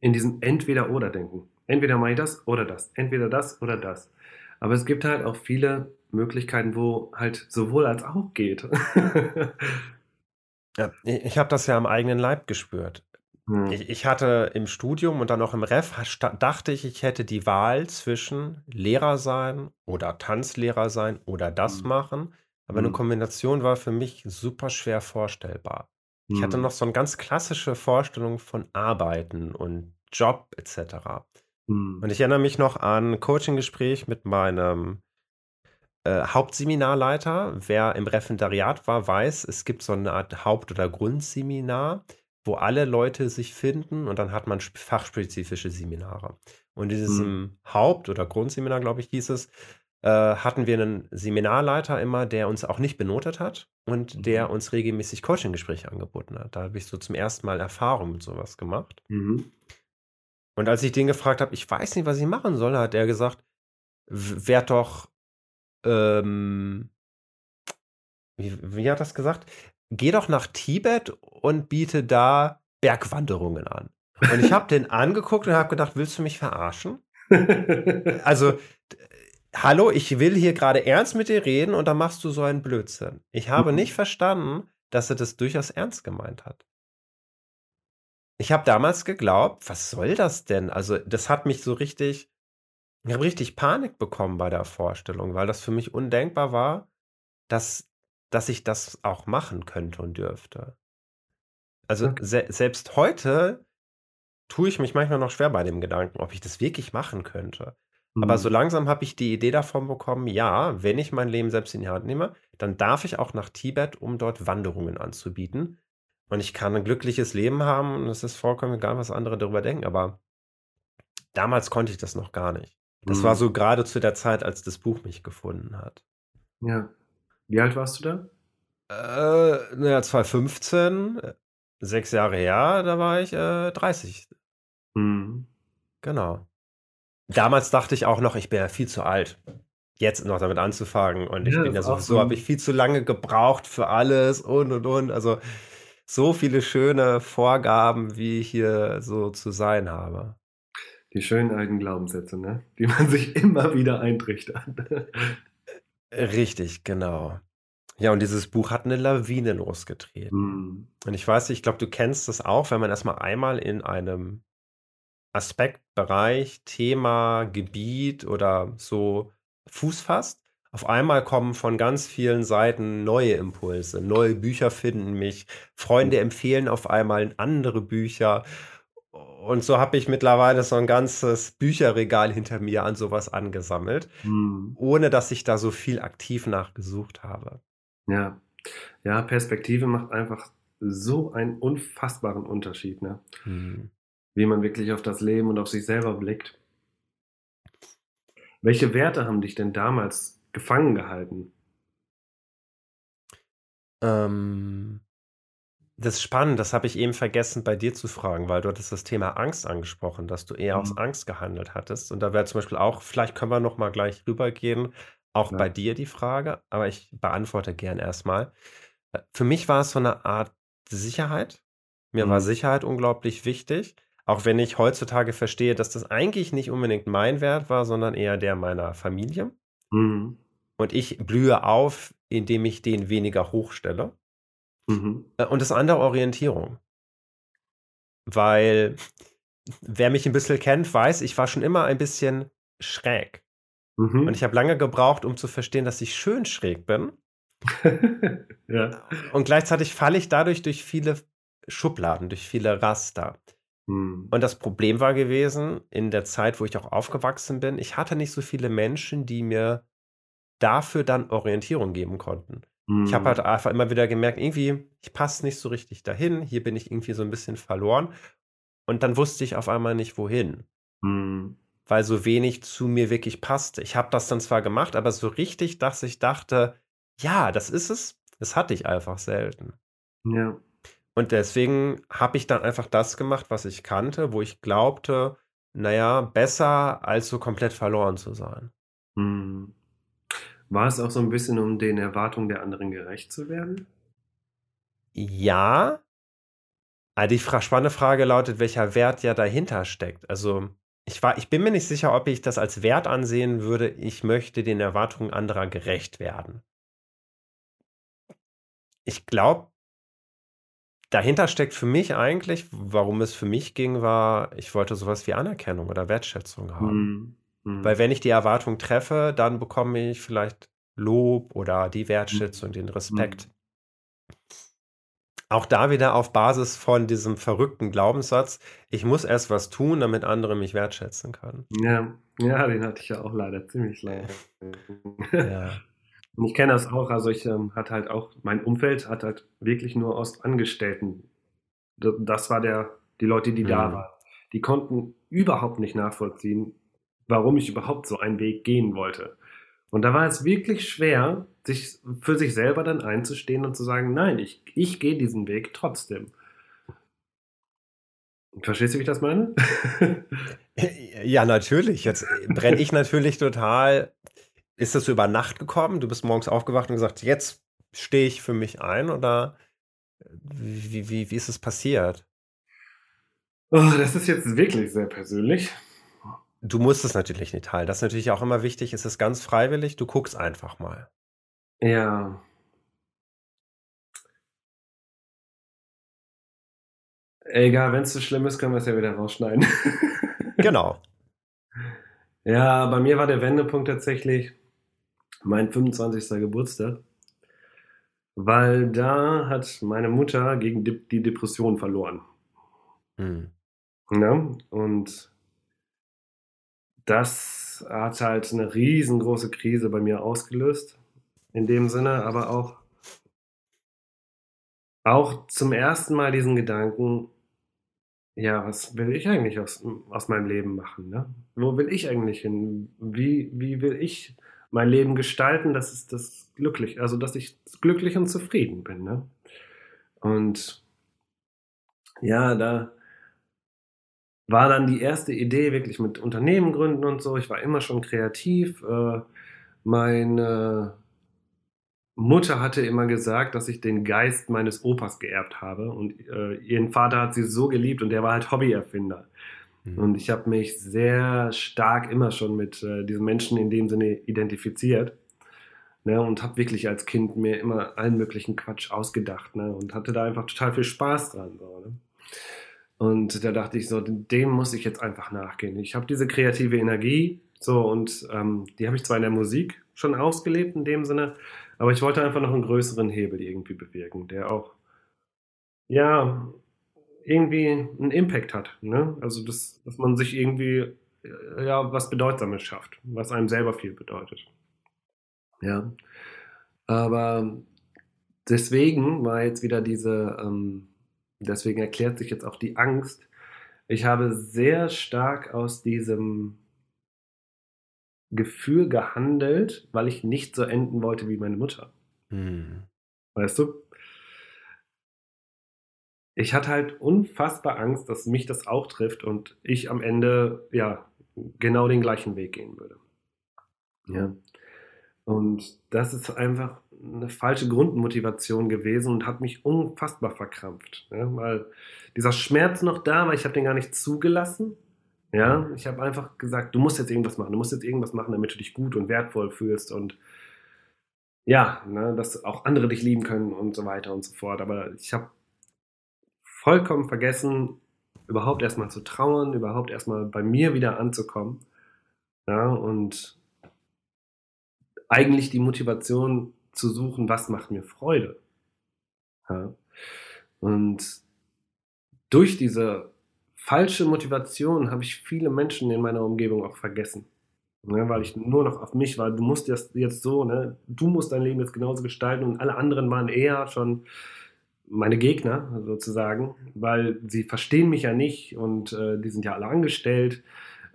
in diesem Entweder-Oder-Denken. Entweder mache ich das oder das. Entweder das oder das. Aber es gibt halt auch viele Möglichkeiten, wo halt sowohl als auch geht. ja, ich habe das ja am eigenen Leib gespürt. Hm. Ich, ich, hatte im Studium und dann auch im Ref, dachte ich, ich hätte die Wahl zwischen Lehrer sein oder Tanzlehrer sein oder das hm. machen. Aber hm. eine Kombination war für mich super schwer vorstellbar. Ich hatte hm. noch so eine ganz klassische Vorstellung von Arbeiten und Job etc. Hm. Und ich erinnere mich noch an ein Coaching-Gespräch mit meinem äh, Hauptseminarleiter. Wer im Referendariat war, weiß, es gibt so eine Art Haupt- oder Grundseminar, wo alle Leute sich finden und dann hat man fachspezifische Seminare. Und in diesem hm. Haupt- oder Grundseminar, glaube ich, hieß es, äh, hatten wir einen Seminarleiter immer, der uns auch nicht benotet hat und mhm. der uns regelmäßig Coaching-Gespräche angeboten hat. Da habe ich so zum ersten Mal Erfahrung mit sowas gemacht. Mhm. Und als ich den gefragt habe, ich weiß nicht, was ich machen soll, hat er gesagt, werd doch, ähm, wie, wie hat das gesagt? Geh doch nach Tibet und biete da Bergwanderungen an. Und ich habe den angeguckt und habe gedacht, willst du mich verarschen? also, hallo, ich will hier gerade ernst mit dir reden und dann machst du so einen Blödsinn. Ich habe mhm. nicht verstanden, dass er das durchaus ernst gemeint hat. Ich habe damals geglaubt, was soll das denn? Also, das hat mich so richtig ich habe richtig Panik bekommen bei der Vorstellung, weil das für mich undenkbar war, dass dass ich das auch machen könnte und dürfte. Also, okay. se selbst heute tue ich mich manchmal noch schwer bei dem Gedanken, ob ich das wirklich machen könnte. Mhm. Aber so langsam habe ich die Idee davon bekommen, ja, wenn ich mein Leben selbst in die Hand nehme, dann darf ich auch nach Tibet, um dort Wanderungen anzubieten. Und ich kann ein glückliches Leben haben und es ist vollkommen egal, was andere darüber denken. Aber damals konnte ich das noch gar nicht. Das mhm. war so gerade zu der Zeit, als das Buch mich gefunden hat. Ja. Wie alt warst du da? Äh, naja, 2015, sechs Jahre her, da war ich äh, 30. Mhm. Genau. Damals dachte ich auch noch, ich wäre viel zu alt, jetzt noch damit anzufangen. Und ich ja, bin ja sowieso, habe ich viel zu lange gebraucht für alles und und und. Also so viele schöne Vorgaben, wie ich hier so zu sein habe. Die schönen alten Glaubenssätze, ne? Die man sich immer wieder eintrichtert. Richtig, genau. Ja, und dieses Buch hat eine Lawine losgetreten. Mhm. Und ich weiß, ich glaube, du kennst das auch, wenn man erstmal einmal in einem Aspekt, Bereich, Thema, Gebiet oder so Fuß fasst. Auf einmal kommen von ganz vielen Seiten neue Impulse, neue Bücher finden mich, Freunde empfehlen auf einmal andere Bücher. Und so habe ich mittlerweile so ein ganzes Bücherregal hinter mir an sowas angesammelt, mhm. ohne dass ich da so viel aktiv nachgesucht habe. Ja, ja, Perspektive macht einfach so einen unfassbaren Unterschied, ne? Mhm. Wie man wirklich auf das Leben und auf sich selber blickt. Welche Werte haben dich denn damals gefangen gehalten? Ähm, das ist spannend, das habe ich eben vergessen bei dir zu fragen, weil du hattest das Thema Angst angesprochen, dass du eher aus mhm. Angst gehandelt hattest. Und da wäre zum Beispiel auch, vielleicht können wir noch mal gleich rübergehen, auch Ja. bei dir die Frage, aber ich beantworte gern erstmal. Äh, für mich war es so eine Art Sicherheit. Mir war mhm. Sicherheit unglaublich wichtig, auch wenn ich heutzutage verstehe, dass das eigentlich nicht unbedingt mein Wert war, sondern eher der meiner Familie. Mhm. Und ich blühe auf, indem ich den weniger hochstelle. Mhm. Äh, und das andere Orientierung. Weil wer mich ein bisschen kennt, weiß, ich war schon immer ein bisschen schräg. Mhm. Und ich habe lange gebraucht, um zu verstehen, dass ich schön schräg bin. ja. Und gleichzeitig falle ich dadurch durch viele Schubladen, durch viele Raster. Mhm. Und das Problem war gewesen, in der Zeit, wo ich auch aufgewachsen bin, ich hatte nicht so viele Menschen, die mir dafür dann Orientierung geben konnten. Mhm. Ich habe halt einfach immer wieder gemerkt, irgendwie, ich passe nicht so richtig dahin, hier bin ich irgendwie so ein bisschen verloren. Und dann wusste ich auf einmal nicht, wohin. Mhm weil so wenig zu mir wirklich passte. Ich habe das dann zwar gemacht, aber so richtig, dass ich dachte, ja, das ist es, das hatte ich einfach selten. Ja. Und deswegen habe ich dann einfach das gemacht, was ich kannte, wo ich glaubte, naja, besser als so komplett verloren zu sein. Hm. War es auch so ein bisschen, um den Erwartungen der anderen gerecht zu werden? Ja. Aber die spannende Frage lautet, welcher Wert ja dahinter steckt. Also ich, war, ich bin mir nicht sicher, ob ich das als Wert ansehen würde, ich möchte den Erwartungen anderer gerecht werden. Ich glaube, dahinter steckt für mich eigentlich, warum es für mich ging, war, ich wollte sowas wie Anerkennung oder Wertschätzung haben. Mhm. Mhm. Weil wenn ich die Erwartung treffe, dann bekomme ich vielleicht Lob oder die Wertschätzung, den Respekt. Auch da wieder auf Basis von diesem verrückten Glaubenssatz, ich muss erst was tun, damit andere mich wertschätzen können. Ja, ja, den hatte ich ja auch leider ziemlich lange. Ja. Und ich kenne das auch, also ich ähm, hatte halt auch, mein Umfeld hat halt wirklich nur aus Angestellten. Das war der, die Leute, die da Mhm. waren. Die konnten überhaupt nicht nachvollziehen, warum ich überhaupt so einen Weg gehen wollte. Und da war es wirklich schwer, sich für sich selber dann einzustehen und zu sagen, nein, ich, ich gehe diesen Weg trotzdem. Verstehst du, wie ich das meine? Ja, natürlich. Jetzt brenne ich natürlich total. Ist das so über Nacht gekommen? Du bist morgens aufgewacht und gesagt, jetzt stehe ich für mich ein oder wie, wie, wie ist es passiert? Oh, das ist jetzt wirklich sehr persönlich. Du musst es natürlich nicht teilen. Das ist natürlich auch immer wichtig. Es ist ganz freiwillig. Du guckst einfach mal. Ja. Egal, wenn es so schlimm ist, können wir es ja wieder rausschneiden. Genau. Ja, bei mir war der Wendepunkt tatsächlich mein 25. Geburtstag, weil da hat meine Mutter gegen die Depression verloren. Hm. Ne? Und das hat halt eine riesengroße Krise bei mir ausgelöst, in dem Sinne, aber auch, auch zum ersten Mal diesen Gedanken, ja, was will ich eigentlich aus, aus meinem Leben machen? Ne? Wo will ich eigentlich hin? Wie, wie will ich mein Leben gestalten, dass es das glücklich, also dass ich glücklich und zufrieden bin. Ne? Und ja, da war dann die erste Idee wirklich mit Unternehmen gründen und so. Ich war immer schon kreativ. Äh, meine Mutter hatte immer gesagt, dass ich den Geist meines Opas geerbt habe. Und äh, ihren Vater hat sie so geliebt und der war halt Hobbyerfinder. Hm. Und ich habe mich sehr stark immer schon mit äh, diesen Menschen in dem Sinne identifiziert. Ne, und habe wirklich als Kind mir immer allen möglichen Quatsch ausgedacht ne, und hatte da einfach total viel Spaß dran. So, ne? Und da dachte ich so, dem muss ich jetzt einfach nachgehen. Ich habe diese kreative Energie, so und ähm, die habe ich zwar in der Musik schon ausgelebt in dem Sinne, aber ich wollte einfach noch einen größeren Hebel irgendwie bewirken, der auch ja irgendwie einen Impact hat. Ne? Also dass, dass man sich irgendwie äh, ja was Bedeutsames schafft, was einem selber viel bedeutet. Ja, aber deswegen war jetzt wieder diese ähm, deswegen erklärt sich jetzt auch die Angst. Ich habe sehr stark aus diesem Gefühl gehandelt, weil ich nicht so enden wollte wie meine Mutter. Hm. Weißt du? Ich hatte halt unfassbar Angst, dass mich das auch trifft und ich am Ende, ja, genau den gleichen Weg gehen würde. Ja. Und das ist einfach eine falsche Grundmotivation gewesen und hat mich unfassbar verkrampft. Ja, weil dieser Schmerz noch da war, ich habe den gar nicht zugelassen. Ja, ich habe einfach gesagt, du musst jetzt irgendwas machen, du musst jetzt irgendwas machen, damit du dich gut und wertvoll fühlst und ja, ne, dass auch andere dich lieben können und so weiter und so fort. Aber ich habe vollkommen vergessen, überhaupt erstmal zu trauern, überhaupt erstmal bei mir wieder anzukommen. Ja, und eigentlich die Motivation zu suchen, was macht mir Freude. Ja. Und durch diese falsche Motivation habe ich viele Menschen in meiner Umgebung auch vergessen. Ne, weil ich nur noch auf mich war, du musst das jetzt so, ne, du musst dein Leben jetzt genauso gestalten und alle anderen waren eher schon meine Gegner sozusagen, weil sie verstehen mich ja nicht und äh, die sind ja alle angestellt.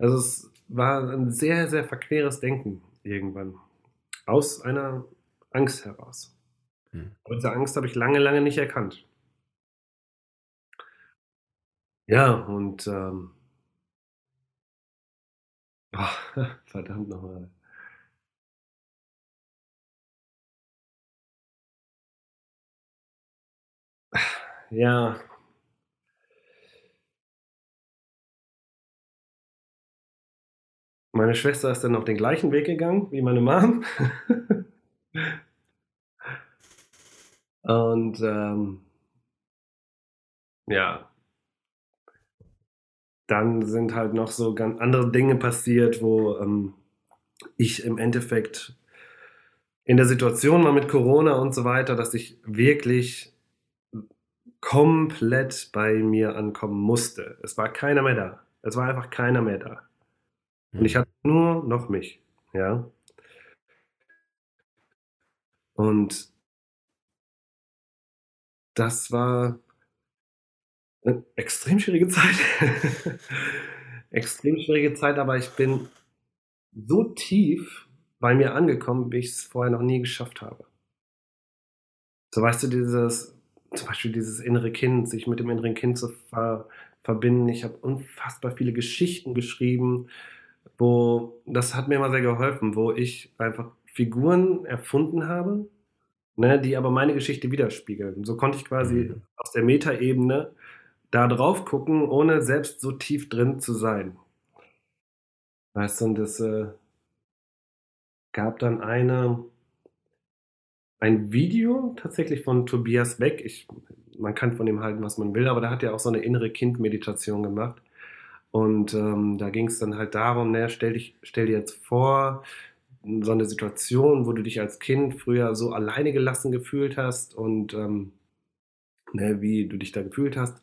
Also es war ein sehr, sehr verqueres Denken irgendwann. Aus einer Angst heraus. Hm. Aber diese Angst habe ich lange, lange nicht erkannt. Ja, und ähm, ah, verdammt nochmal. Ja. Meine Schwester ist dann noch den gleichen Weg gegangen wie meine Mom. Und ähm, ja, dann sind halt noch so ganz andere Dinge passiert, wo ähm, ich im Endeffekt in der Situation war mit Corona und so weiter, dass ich wirklich komplett bei mir ankommen musste. Es war keiner mehr da. Es war einfach keiner mehr da. Und ich hm. hatte nur noch mich, ja. Und das war eine extrem schwierige Zeit. extrem schwierige Zeit, aber ich bin so tief bei mir angekommen, wie ich es vorher noch nie geschafft habe. So weißt du, dieses, zum Beispiel dieses innere Kind, sich mit dem inneren Kind zu ver verbinden. Ich habe unfassbar viele Geschichten geschrieben, wo, das hat mir immer sehr geholfen, wo ich einfach Figuren erfunden habe, ne, die aber meine Geschichte widerspiegeln. So konnte ich quasi mhm. aus der Metaebene da drauf gucken, ohne selbst so tief drin zu sein. Weißt du, und es äh, gab dann eine, ein Video tatsächlich von Tobias Beck. Ich, man kann von ihm halten, was man will, aber da hat er auch so eine innere Kindmeditation gemacht. Und ähm, da ging es dann halt darum, ne, stell, dich, stell dir jetzt vor, so eine Situation, wo du dich als Kind früher so alleine gelassen gefühlt hast und ähm, ne, wie du dich da gefühlt hast.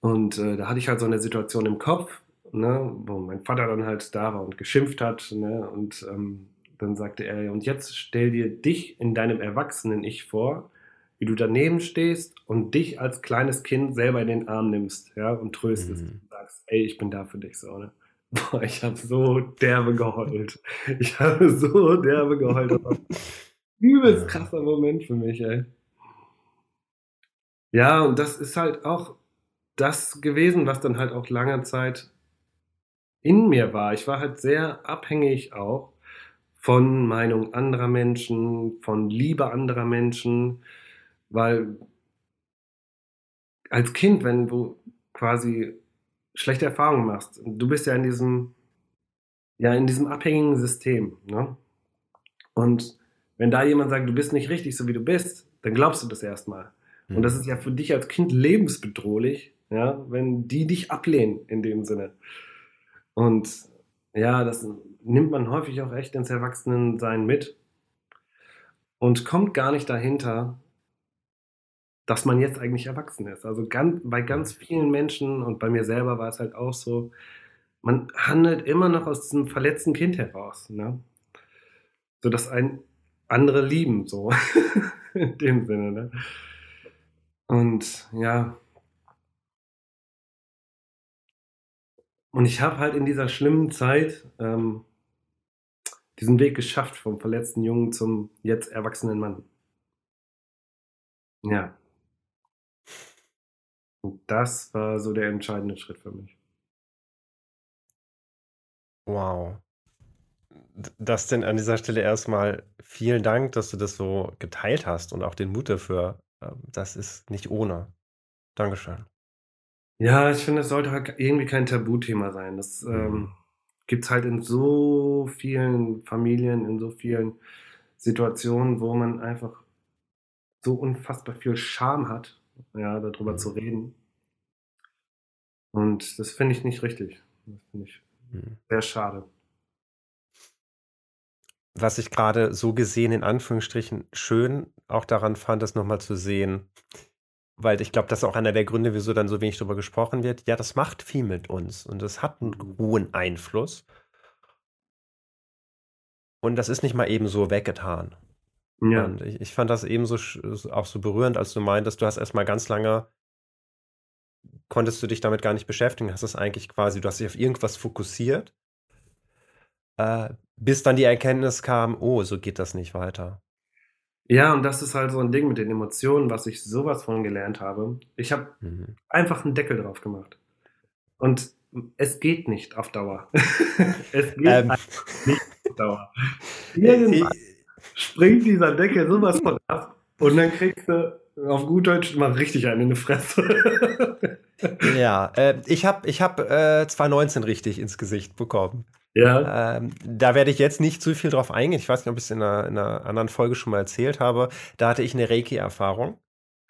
Und äh, da hatte ich halt so eine Situation im Kopf, ne, wo mein Vater dann halt da war und geschimpft hat. Ne, und ähm, dann sagte er, und jetzt stell dir dich in deinem Erwachsenen-Ich vor, wie du daneben stehst und dich als kleines Kind selber in den Arm nimmst, ja, und tröstest. Mhm. Und sagst, ey, ich bin da für dich, so, ne? Boah, ich habe so derbe geheult. Ich habe so derbe geheult. Das war übelst krasser Moment für mich, ey. Ja, und das ist halt auch das gewesen, was dann halt auch lange Zeit in mir war. Ich war halt sehr abhängig auch von Meinung anderer Menschen, von Liebe anderer Menschen, weil als Kind, wenn du quasi schlechte Erfahrungen machst, du bist ja in diesem, ja, in diesem abhängigen System, ne? Und wenn da jemand sagt, du bist nicht richtig, so wie du bist, dann glaubst du das erstmal. Mhm. Und das ist ja für dich als Kind lebensbedrohlich, ja, wenn die dich ablehnen in dem Sinne. Und ja, das nimmt man häufig auch echt ins Erwachsenensein mit und kommt gar nicht dahinter, dass man jetzt eigentlich erwachsen ist. Also ganz, bei ganz vielen Menschen und bei mir selber war es halt auch so, man handelt immer noch aus diesem verletzten Kind heraus, ne? So dass ein andere lieben, so in dem Sinne, ne? Und ja. Und ich habe halt in dieser schlimmen Zeit ähm, diesen Weg geschafft vom verletzten Jungen zum jetzt erwachsenen Mann. Ja. Und das war so der entscheidende Schritt für mich. Wow. Das denn an dieser Stelle erstmal vielen Dank, dass du das so geteilt hast und auch den Mut dafür. Ähm, das ist nicht ohne. Dankeschön. Ja, ich finde, es sollte halt irgendwie kein Tabuthema sein. Das ähm, mhm. gibt es halt in so vielen Familien, in so vielen Situationen, wo man einfach so unfassbar viel Scham hat, ja, darüber mhm. zu reden. Und das finde ich nicht richtig. Das finde ich mhm. sehr schade. Was ich gerade so gesehen, in Anführungsstrichen, schön auch daran fand, das nochmal zu sehen, weil ich glaube, das ist auch einer der Gründe, wieso dann so wenig darüber gesprochen wird. Ja, das macht viel mit uns und das hat einen mhm. hohen Einfluss. Und das ist nicht mal eben so weggetan. Ja. Und ich, ich fand das eben so auch so berührend, als du meintest, du hast erstmal ganz lange, konntest du dich damit gar nicht beschäftigen, hast es eigentlich quasi, du hast dich auf irgendwas fokussiert, äh, bis dann die Erkenntnis kam, oh, so geht das nicht weiter. Ja, und das ist halt so ein Ding mit den Emotionen, was ich sowas von gelernt habe. Ich habe mhm. einfach einen Deckel drauf gemacht. Und es geht nicht auf Dauer. es geht ähm. nicht auf Dauer. Irgendwann springt dieser Deckel sowas von ab und dann kriegst du auf gut Deutsch mal richtig einen in die Fresse. ja, äh, ich habe ich hab, äh, 2019 richtig ins Gesicht bekommen. Ja. Ähm, da werde ich jetzt nicht zu viel drauf eingehen. Ich weiß nicht, ob ich es in in einer anderen Folge schon mal erzählt habe. Da hatte ich eine Reiki-Erfahrung.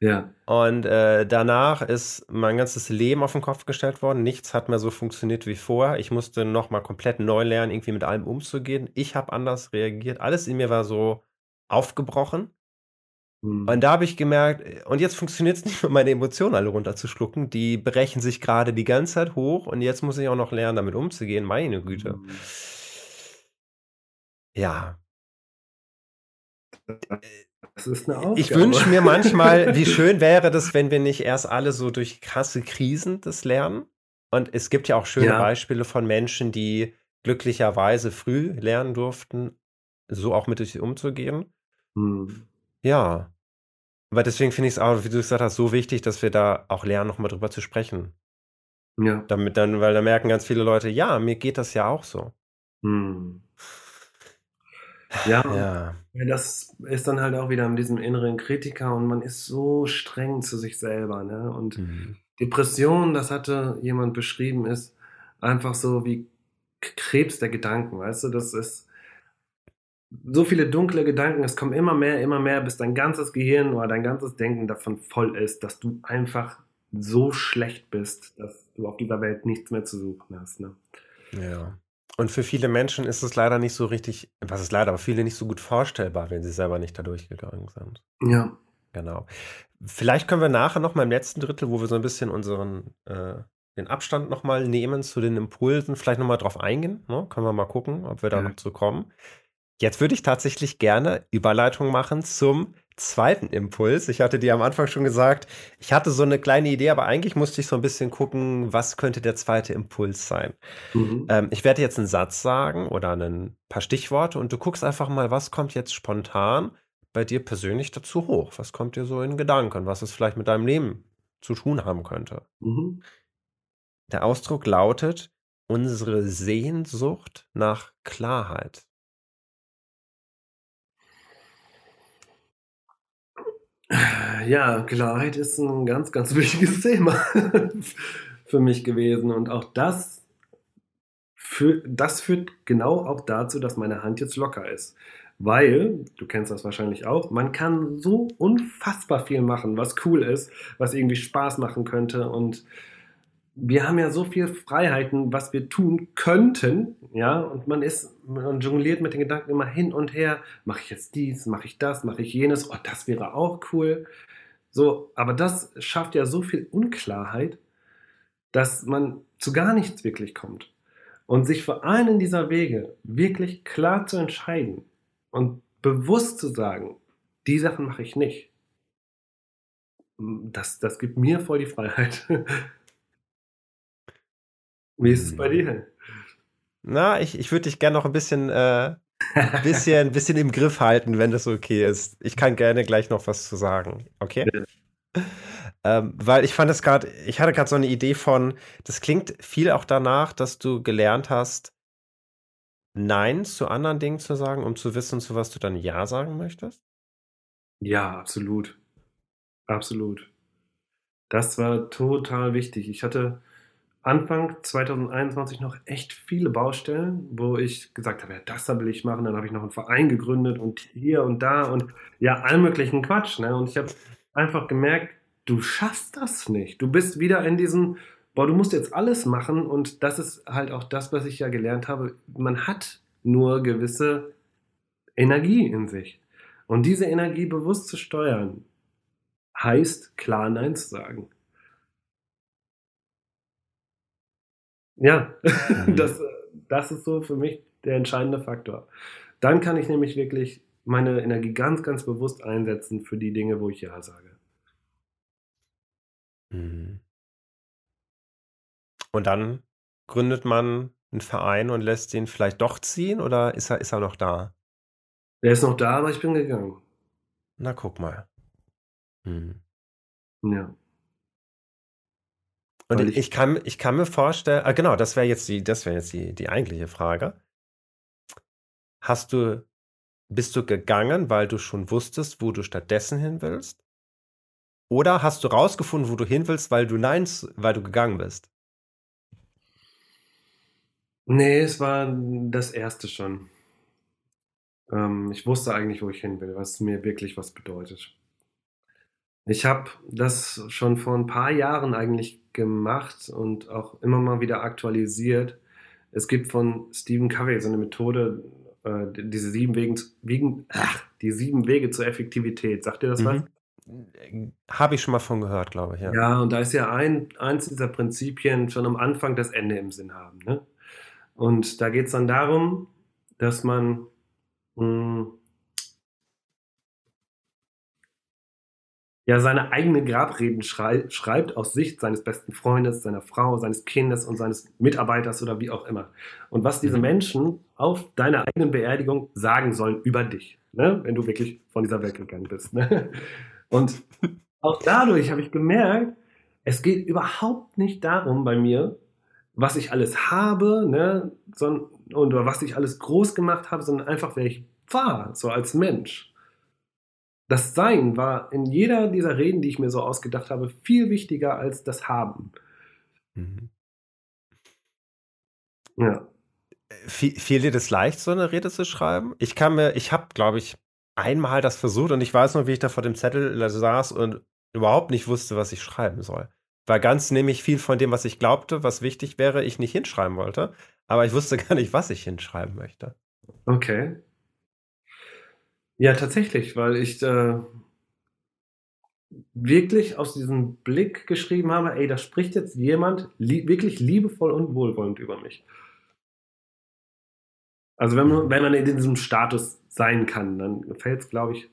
Ja. Und äh, danach ist mein ganzes Leben auf den Kopf gestellt worden. Nichts hat mehr so funktioniert wie vorher. Ich musste nochmal komplett neu lernen, irgendwie mit allem umzugehen. Ich habe anders reagiert. Alles in mir war so aufgebrochen. Hm. Und da habe ich gemerkt, und jetzt funktioniert es nicht mehr, meine Emotionen alle runterzuschlucken. Die brechen sich gerade die ganze Zeit hoch und jetzt muss ich auch noch lernen, damit umzugehen. Meine Güte. Hm. Ja. Das ist eine Aufgabe. Ich wünsche mir manchmal, wie schön wäre das, wenn wir nicht erst alle so durch krasse Krisen das lernen. Und es gibt ja auch schöne Ja. Beispiele von Menschen, die glücklicherweise früh lernen durften, so auch mit sich umzugehen. Hm. Ja. Aber deswegen finde ich es auch, wie du gesagt hast, so wichtig, dass wir da auch lernen, nochmal drüber zu sprechen. Ja. Damit dann, weil da merken ganz viele Leute, ja, mir geht das ja auch so. Hm. Ja, Ja. Das ist dann halt auch wieder mit diesem inneren Kritiker und man ist so streng zu sich selber, ne? Und Mhm. Depression, das hatte jemand beschrieben, ist einfach so wie Krebs der Gedanken, weißt du? Das ist so viele dunkle Gedanken, es kommen immer mehr, immer mehr, bis dein ganzes Gehirn oder dein ganzes Denken davon voll ist, dass du einfach so schlecht bist, dass du auf dieser Welt nichts mehr zu suchen hast, ne? Ja. Und für viele Menschen ist es leider nicht so richtig, was ist leider, aber viele nicht so gut vorstellbar, wenn sie selber nicht da durchgegangen sind. Ja. Genau. Vielleicht können wir nachher noch mal im letzten Drittel, wo wir so ein bisschen unseren äh, den Abstand noch mal nehmen zu den Impulsen, vielleicht noch mal drauf eingehen. Ne? Können wir mal gucken, ob wir da Ja. noch zu kommen. Jetzt würde ich tatsächlich gerne Überleitung machen zum zweiten Impuls. Ich hatte dir am Anfang schon gesagt, ich hatte so eine kleine Idee, aber eigentlich musste ich so ein bisschen gucken, was könnte der zweite Impuls sein. Mhm. Ähm, ich werde jetzt einen Satz sagen oder ein paar Stichworte und du guckst einfach mal, was kommt jetzt spontan bei dir persönlich dazu hoch? Was kommt dir so in Gedanken? Was es vielleicht mit deinem Leben zu tun haben könnte? Mhm. Der Ausdruck lautet unsere Sehnsucht nach Klarheit. Ja, Klarheit ist ein ganz, ganz wichtiges Thema für mich gewesen. Und auch das, fü das führt genau auch dazu, dass meine Hand jetzt locker ist. Weil, du kennst das wahrscheinlich auch, man kann so unfassbar viel machen, was cool ist, was irgendwie Spaß machen könnte. Und wir haben ja so viel Freiheiten, was wir tun könnten, ja, und man ist, man jongliert mit den Gedanken immer hin und her, mache ich jetzt dies, mache ich das, mache ich jenes, oh, das wäre auch cool. So, aber das schafft ja so viel Unklarheit, dass man zu gar nichts wirklich kommt. Und sich für einen dieser Wege wirklich klar zu entscheiden und bewusst zu sagen, die Sachen mache ich nicht, das, das gibt mir voll die Freiheit. Wie ist es bei dir? Na, ich, ich würde dich gerne noch ein bisschen, äh, bisschen, bisschen im Griff halten, wenn das okay ist. Ich kann gerne gleich noch was zu sagen, okay? Ja. Ähm, weil ich fand es gerade, ich hatte gerade so eine Idee von, das klingt viel auch danach, dass du gelernt hast, Nein zu anderen Dingen zu sagen, um zu wissen, zu was du dann Ja sagen möchtest. Ja, absolut. Absolut. Das war total wichtig. Ich hatte Anfang 2021 noch echt viele Baustellen, wo ich gesagt habe, ja, das da will ich machen. Dann habe ich noch einen Verein gegründet und hier und da und ja, allen möglichen Quatsch. Ne? Und ich habe einfach gemerkt, du schaffst das nicht. Du bist wieder in diesem, boah, du musst jetzt alles machen. Und das ist halt auch das, was ich ja gelernt habe. Man hat nur gewisse Energie in sich. Und diese Energie bewusst zu steuern, heißt klar Nein zu sagen. Ja, Mhm. das, das ist so für mich der entscheidende Faktor. Dann kann ich nämlich wirklich meine Energie ganz, ganz bewusst einsetzen für die Dinge, wo ich Ja sage. Mhm. Und dann gründet man einen Verein und lässt ihn vielleicht doch ziehen oder ist er, ist er noch da? Der ist noch da, aber ich bin gegangen. Na, guck mal. Mhm. Ja. Und ich, ich- kann, ich kann mir vorstellen, ah, genau, das wäre jetzt die, das wäre jetzt die, die eigentliche Frage. Hast du, bist du gegangen, weil du schon wusstest, wo du stattdessen hin willst? Oder hast du rausgefunden, wo du hin willst, weil du nein, weil du gegangen bist? Nee, es war das erste schon. Ähm, ich wusste eigentlich, wo ich hin will, was mir wirklich was bedeutet. Ich habe das schon vor ein paar Jahren eigentlich gemacht und auch immer mal wieder aktualisiert. Es gibt von Stephen Covey so eine Methode, äh, diese sieben Wegen, Wegen ach, die sieben Wege zur Effektivität. Sagt ihr das was? Mhm. Habe ich schon mal von gehört, glaube ich. Ja, Ja, und da ist ja ein, eins dieser Prinzipien schon am Anfang das Ende im Sinn haben. Ne? Und da geht es dann darum, dass man mh, ja seine eigenen Grabreden schrei schreibt aus Sicht seines besten Freundes, seiner Frau, seines Kindes und seines Mitarbeiters oder wie auch immer. Und was diese Mhm. Menschen auf deiner eigenen Beerdigung sagen sollen über dich, ne? wenn du wirklich von dieser Welt gegangen bist. Ne? Und auch dadurch habe ich gemerkt, es geht überhaupt nicht darum bei mir, was ich alles habe ne? sondern, oder was ich alles groß gemacht habe, sondern einfach, wer ich war, so als Mensch. Das Sein war in jeder dieser Reden, die ich mir so ausgedacht habe, viel wichtiger als das Haben. Mhm. Ja. Fiel, dir das leicht, so eine Rede zu schreiben? Ich kann mir, ich habe, glaube ich, einmal das versucht und ich weiß noch, wie ich da vor dem Zettel saß und überhaupt nicht wusste, was ich schreiben soll. Weil ganz nämlich viel von dem, was ich glaubte, was wichtig wäre, ich nicht hinschreiben wollte. Aber ich wusste gar nicht, was ich hinschreiben möchte. Okay. Ja, tatsächlich, weil ich äh, wirklich aus diesem Blick geschrieben habe, ey, da spricht jetzt jemand lie wirklich liebevoll und wohlwollend über mich. Also wenn man, wenn man in diesem Status sein kann, dann fällt es, glaube ich,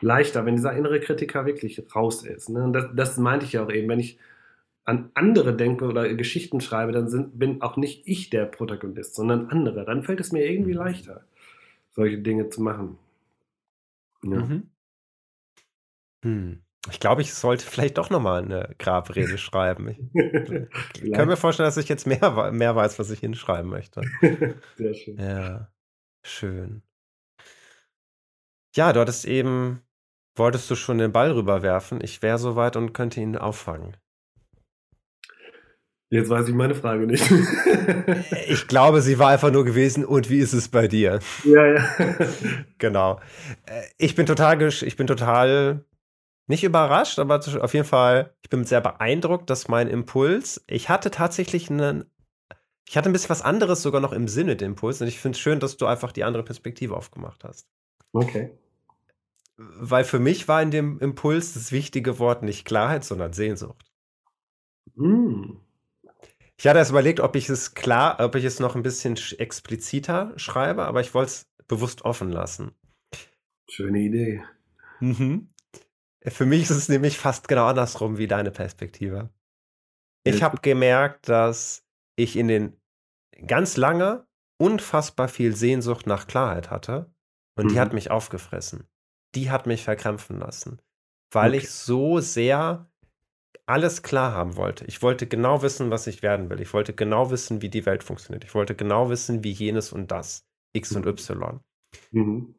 leichter, wenn dieser innere Kritiker wirklich raus ist. Ne? Und das, das meinte ich ja auch eben, wenn ich an andere denke oder Geschichten schreibe, dann sind, bin auch nicht ich der Protagonist, sondern andere. Dann fällt es mir irgendwie leichter, solche Dinge zu machen. Ja. Mhm. Hm. Ich glaube, ich sollte vielleicht doch nochmal eine Grabrede schreiben. Ich kann mir vorstellen, dass ich jetzt mehr, mehr weiß, was ich hinschreiben möchte. Sehr schön. Ja, schön. Ja, du hattest eben, wolltest du schon den Ball rüberwerfen? Ich wäre soweit und könnte ihn auffangen. Jetzt weiß ich meine Frage nicht. Ich glaube, sie war einfach nur gewesen. Und wie ist es bei dir? ja, ja. Genau. Äh, Ich bin total, ich bin total nicht überrascht, aber auf jeden Fall, ich bin sehr beeindruckt, dass mein Impuls, ich hatte tatsächlich einen, ich hatte ein bisschen was anderes sogar noch im Sinne, den Impuls. Und ich finde es schön, dass du einfach die andere Perspektive aufgemacht hast. Okay. Weil für mich war in dem Impuls das wichtige Wort nicht Klarheit, sondern Sehnsucht. Mm. Ich hatte erst überlegt, ob ich es klar, ob ich es noch ein bisschen sch- expliziter schreibe, aber ich wollte es bewusst offen lassen. Schöne Idee. Mhm. Für mich ist es nämlich fast genau andersrum wie deine Perspektive. Ich habe gemerkt, dass ich in den ganz lange unfassbar viel Sehnsucht nach Klarheit hatte und die Mhm. hat mich aufgefressen. Die hat mich verkrampfen lassen, weil Okay. ich so sehr alles klar haben wollte. Ich wollte genau wissen, was ich werden will. Ich wollte genau wissen, wie die Welt funktioniert. Ich wollte genau wissen, wie jenes und das, X und. Y. Mhm.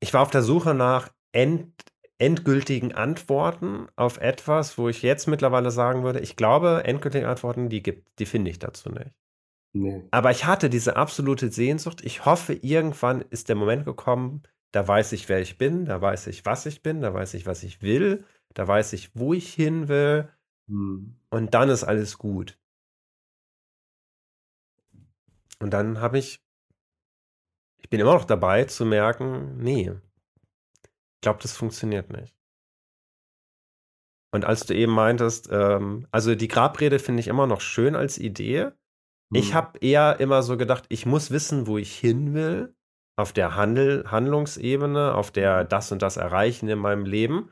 Ich war auf der Suche nach end, endgültigen Antworten auf etwas, wo ich jetzt mittlerweile sagen würde, ich glaube, endgültige Antworten, die gibt, die finde ich dazu nicht. Nee. Aber ich hatte diese absolute Sehnsucht. Ich hoffe, irgendwann ist der Moment gekommen, da weiß ich, wer ich bin, da weiß ich, was ich bin, da weiß ich, was ich will, da weiß ich, wo ich hin will Mhm. und dann ist alles gut. Und dann habe ich, ich bin immer noch dabei zu merken, nee, ich glaube, das funktioniert nicht. Und als du eben meintest, ähm, also die Grabrede finde ich immer noch schön als Idee. Ich Mhm. habe eher immer so gedacht, ich muss wissen, wo ich hin will, auf der Handel Handlungsebene, auf der das und das erreichen in meinem Leben.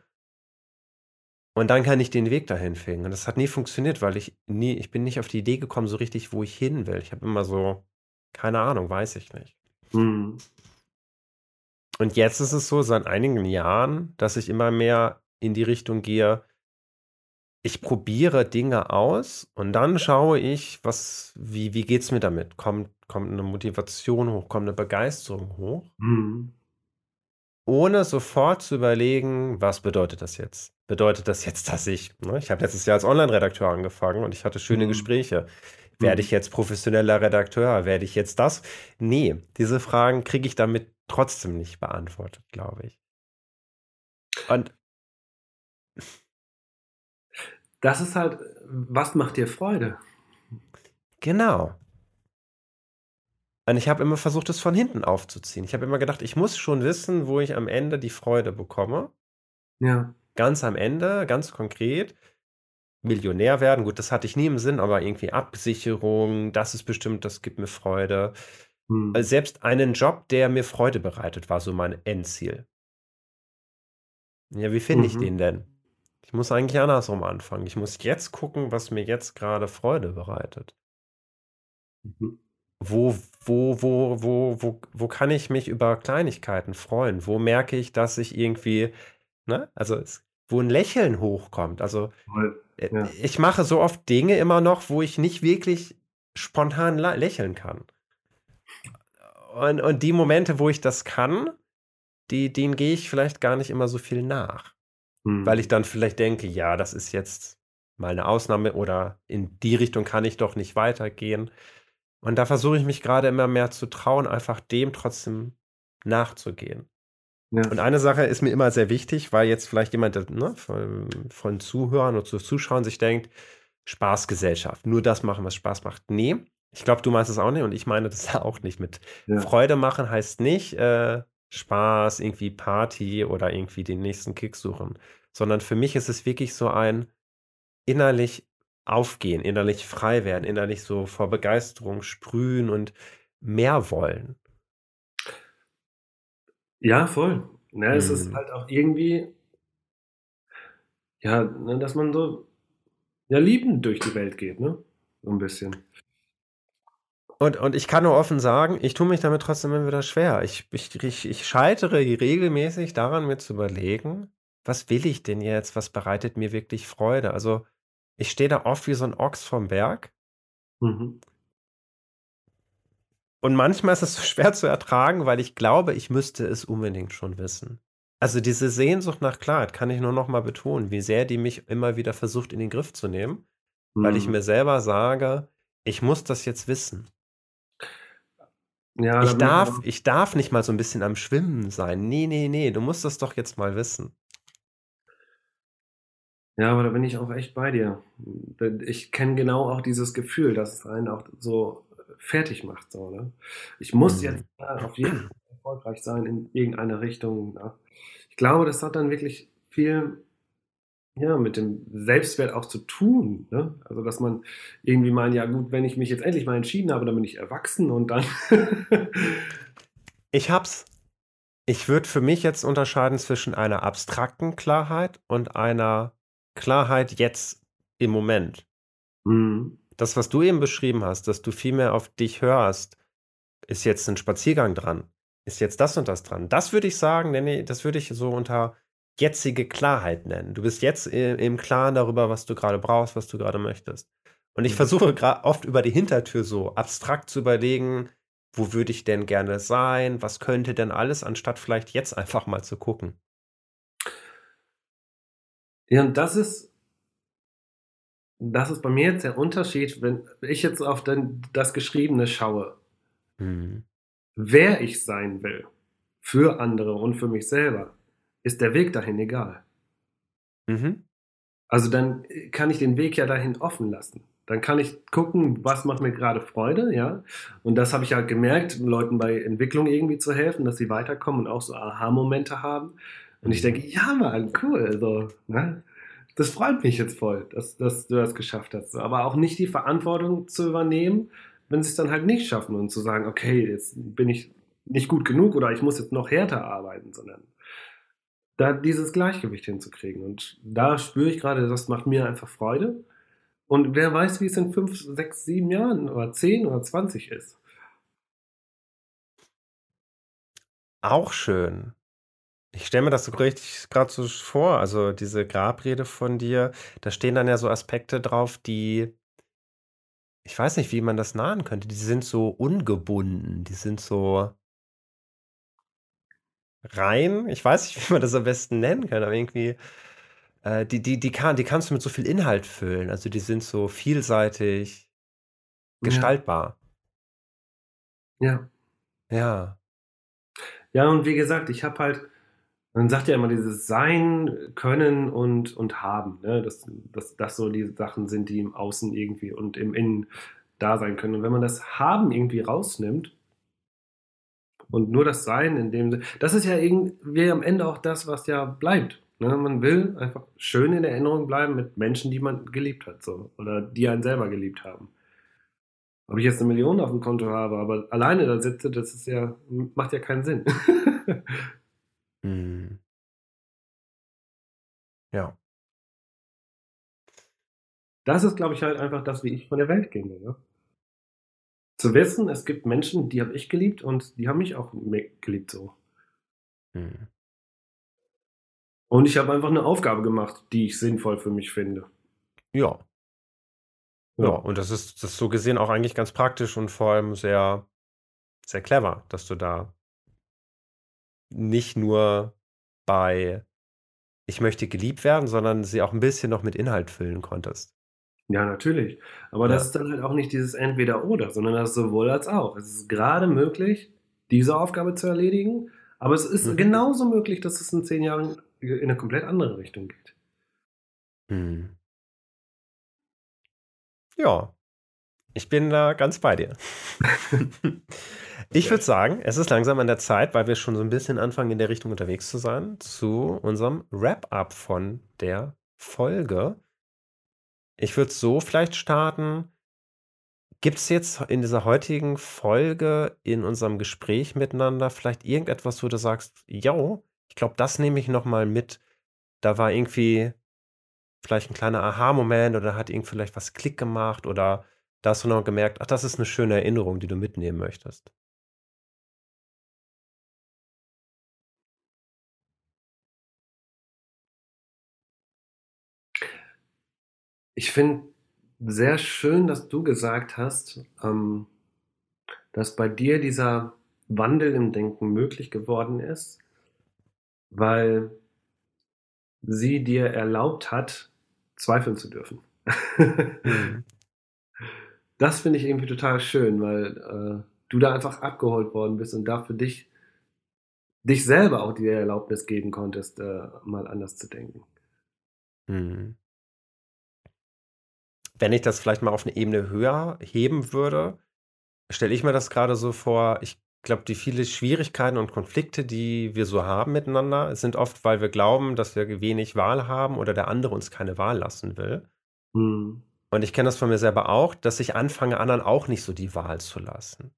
Und dann kann ich den Weg dahin finden. Und das hat nie funktioniert, weil ich nie, ich bin nicht auf die Idee gekommen, so richtig, wo ich hin will. Ich habe immer so, keine Ahnung, weiß ich nicht. Mhm. Und jetzt ist es so, seit einigen Jahren, dass ich immer mehr in die Richtung gehe, ich probiere Dinge aus und dann schaue ich, was, wie, wie geht's mir damit? Kommt, kommt eine Motivation hoch, kommt eine Begeisterung hoch, Mhm. ohne sofort zu überlegen, was bedeutet das jetzt? Bedeutet das jetzt, dass ich, ne, ich habe letztes Jahr als Online-Redakteur angefangen und ich hatte schöne Mhm. Gespräche. Werde Mhm. ich jetzt professioneller Redakteur? Werde ich jetzt das? Nee, diese Fragen kriege ich damit trotzdem nicht beantwortet, glaube ich. Und Das ist halt, was macht dir Freude? Genau. Und ich habe immer versucht, es von hinten aufzuziehen. Ich habe immer gedacht, ich muss schon wissen, wo ich am Ende die Freude bekomme. Ja. Ganz am Ende, ganz konkret. Millionär werden, gut, das hatte ich nie im Sinn, aber irgendwie Absicherung, das ist bestimmt, das gibt mir Freude. Hm. Also selbst einen Job, der mir Freude bereitet, war so mein Endziel. Ja, wie finde ich Mhm. den denn? Ich muss eigentlich andersrum anfangen. Ich muss jetzt gucken, was mir jetzt gerade Freude bereitet. Mhm. Wo, wo, wo, wo, wo, wo kann ich mich über Kleinigkeiten freuen? Wo merke ich, dass ich irgendwie, ne, also es, wo ein Lächeln hochkommt? Also äh, Ja. ich mache so oft Dinge immer noch, wo ich nicht wirklich spontan lächeln kann. Und, und die Momente, wo ich das kann, die, denen gehe ich vielleicht gar nicht immer so viel nach. Hm. Weil ich dann vielleicht denke, ja, das ist jetzt mal eine Ausnahme oder in die Richtung kann ich doch nicht weitergehen. Und da versuche ich mich gerade immer mehr zu trauen, einfach dem trotzdem nachzugehen. Ja. Und eine Sache ist mir immer sehr wichtig, weil jetzt vielleicht jemand ne, von, von Zuhörern oder zu Zuschauern sich denkt, Spaßgesellschaft, nur das machen, was Spaß macht. Nee, ich glaube, du meinst es auch nicht und ich meine das auch nicht. Mit Ja. Freude machen heißt nicht äh, Spaß, irgendwie Party oder irgendwie den nächsten Kick suchen, sondern für mich ist es wirklich so ein innerlich aufgehen, innerlich frei werden, innerlich so vor Begeisterung sprühen und mehr wollen. Ja, voll. Ja, es ist Hm. halt auch irgendwie, ja, ne, dass man so, ja, liebend durch die Welt geht, ne? So ein bisschen. Und, und ich kann nur offen sagen, ich tue mich damit trotzdem immer wieder schwer. Ich, ich, ich, ich scheitere regelmäßig daran, mir zu überlegen, was will ich denn jetzt? Was bereitet mir wirklich Freude? Also, ich stehe da oft wie so ein Ochs vom Berg. Mhm. Und manchmal ist es so schwer zu ertragen, weil ich glaube, ich müsste es unbedingt schon wissen. Also diese Sehnsucht nach Klarheit kann ich nur noch mal betonen, wie sehr die mich immer wieder versucht in den Griff zu nehmen, weil ich Mhm. mir selber sage, ich muss das jetzt wissen. Ja, Ich darf, ich darf nicht mal so ein bisschen am Schwimmen sein. Nee, nee, nee, du musst das doch jetzt mal wissen. Ja, aber da bin ich auch echt bei dir. Ich kenne genau auch dieses Gefühl, dass es einen auch so fertig macht. So, ne? Ich muss Mhm. jetzt ja, auf jeden Fall erfolgreich sein in irgendeine Richtung. Ne? Ich glaube, das hat dann wirklich viel ja, mit dem Selbstwert auch zu tun. Ne? Also, dass man irgendwie meint, ja gut, wenn ich mich jetzt endlich mal entschieden habe, dann bin ich erwachsen und dann... Ich hab's. Ich würde für mich jetzt unterscheiden zwischen einer abstrakten Klarheit und einer Klarheit jetzt im Moment. Mhm. Das, was du eben beschrieben hast, dass du viel mehr auf dich hörst, ist jetzt ein Spaziergang dran, ist jetzt das und das dran. Das würde ich sagen, nee, nee, das würde ich so unter jetzige Klarheit nennen. Du bist jetzt i- im Klaren darüber, was du gerade brauchst, was du gerade möchtest. Und ich Mhm. versuche oft über die Hintertür so abstrakt zu überlegen, wo würde ich denn gerne sein, was könnte denn alles, anstatt vielleicht jetzt einfach mal zu gucken. Ja, und das ist, das ist bei mir jetzt der Unterschied, wenn ich jetzt auf den, das Geschriebene schaue, Mhm. wer ich sein will, für andere und für mich selber, ist der Weg dahin egal. Mhm. Also dann kann ich den Weg ja dahin offen lassen. Dann kann ich gucken, was macht mir gerade Freude, ja. Und das habe ich ja gemerkt, Leuten bei Entwicklung irgendwie zu helfen, dass sie weiterkommen und auch so Aha-Momente haben. Und ich Mhm. denke, ja, Mann, cool, so, ne? Das freut mich jetzt voll, dass, dass du das geschafft hast. Aber auch nicht die Verantwortung zu übernehmen, wenn sie es dann halt nicht schaffen und zu sagen, okay, jetzt bin ich nicht gut genug oder ich muss jetzt noch härter arbeiten, sondern da dieses Gleichgewicht hinzukriegen. Und da spüre ich gerade, das macht mir einfach Freude. Und wer weiß, wie es in fünf, sechs, sieben Jahren oder zehn oder zwanzig ist. Auch schön. Ich stelle mir das so richtig gerade so vor, also diese Grabrede von dir, da stehen dann ja so Aspekte drauf, die, ich weiß nicht, wie man das nahen könnte, die sind so ungebunden, die sind so rein, ich weiß nicht, wie man das am besten nennen kann, aber irgendwie, äh, die, die, die, kann, die kannst du mit so viel Inhalt füllen, also die sind so vielseitig gestaltbar. Ja. Ja. Ja, und wie gesagt, ich habe halt Man sagt ja immer dieses Sein, Können und, und Haben, ne? dass, dass das so die Sachen sind, die im Außen irgendwie und im Innen da sein können. Und wenn man das Haben irgendwie rausnimmt und nur das Sein in dem Sinne, das ist ja irgendwie am Ende auch das, was ja bleibt. Ne? Man will einfach schön in Erinnerung bleiben mit Menschen, die man geliebt hat, so oder die einen selber geliebt haben. Ob ich jetzt eine Million auf dem Konto habe, aber alleine da sitze, das ist ja, macht ja keinen Sinn. Hm. Ja. Das ist, glaube ich, halt einfach das, wie ich von der Welt gehe. Ne? Zu wissen, es gibt Menschen, die habe ich geliebt und die haben mich auch geliebt so. Hm. Und ich habe einfach eine Aufgabe gemacht, die ich sinnvoll für mich finde. Ja. Ja, Ja. und das ist, das ist so gesehen auch eigentlich ganz praktisch und vor allem sehr, sehr clever, dass du da nicht nur bei ich möchte geliebt werden, sondern sie auch ein bisschen noch mit Inhalt füllen konntest. Ja, natürlich. Aber das Ja. ist dann halt auch nicht dieses Entweder-Oder, sondern das ist sowohl als auch. Es ist gerade möglich, diese Aufgabe zu erledigen, aber es ist Mhm. genauso möglich, dass es in zehn Jahren in eine komplett andere Richtung geht. Hm. Ja, ich bin da ganz bei dir. Ich würde sagen, es ist langsam an der Zeit, weil wir schon so ein bisschen anfangen, in der Richtung unterwegs zu sein, zu unserem Wrap-up von der Folge. Ich würde so vielleicht starten. Gibt es jetzt in dieser heutigen Folge, in unserem Gespräch miteinander, vielleicht irgendetwas, wo du sagst, yo, ich glaube, das nehme ich noch mal mit. Da war irgendwie vielleicht ein kleiner Aha-Moment oder hat irgendwie vielleicht was Klick gemacht oder da hast du noch gemerkt, ach, das ist eine schöne Erinnerung, die du mitnehmen möchtest. Ich finde sehr schön, dass du gesagt hast, ähm, dass bei dir dieser Wandel im Denken möglich geworden ist, weil sie dir erlaubt hat, zweifeln zu dürfen. Mhm. Das finde ich irgendwie total schön, weil äh, du da einfach abgeholt worden bist und da für dich, dich selber auch die Erlaubnis geben konntest, äh, mal anders zu denken. Mhm. Wenn ich das vielleicht mal auf eine Ebene höher heben würde, stelle ich mir das gerade so vor, ich glaube, die vielen Schwierigkeiten und Konflikte, die wir so haben miteinander, sind oft, weil wir glauben, dass wir wenig Wahl haben oder der andere uns keine Wahl lassen will. Hm. Und ich kenne das von mir selber auch, dass ich anfange, anderen auch nicht so die Wahl zu lassen.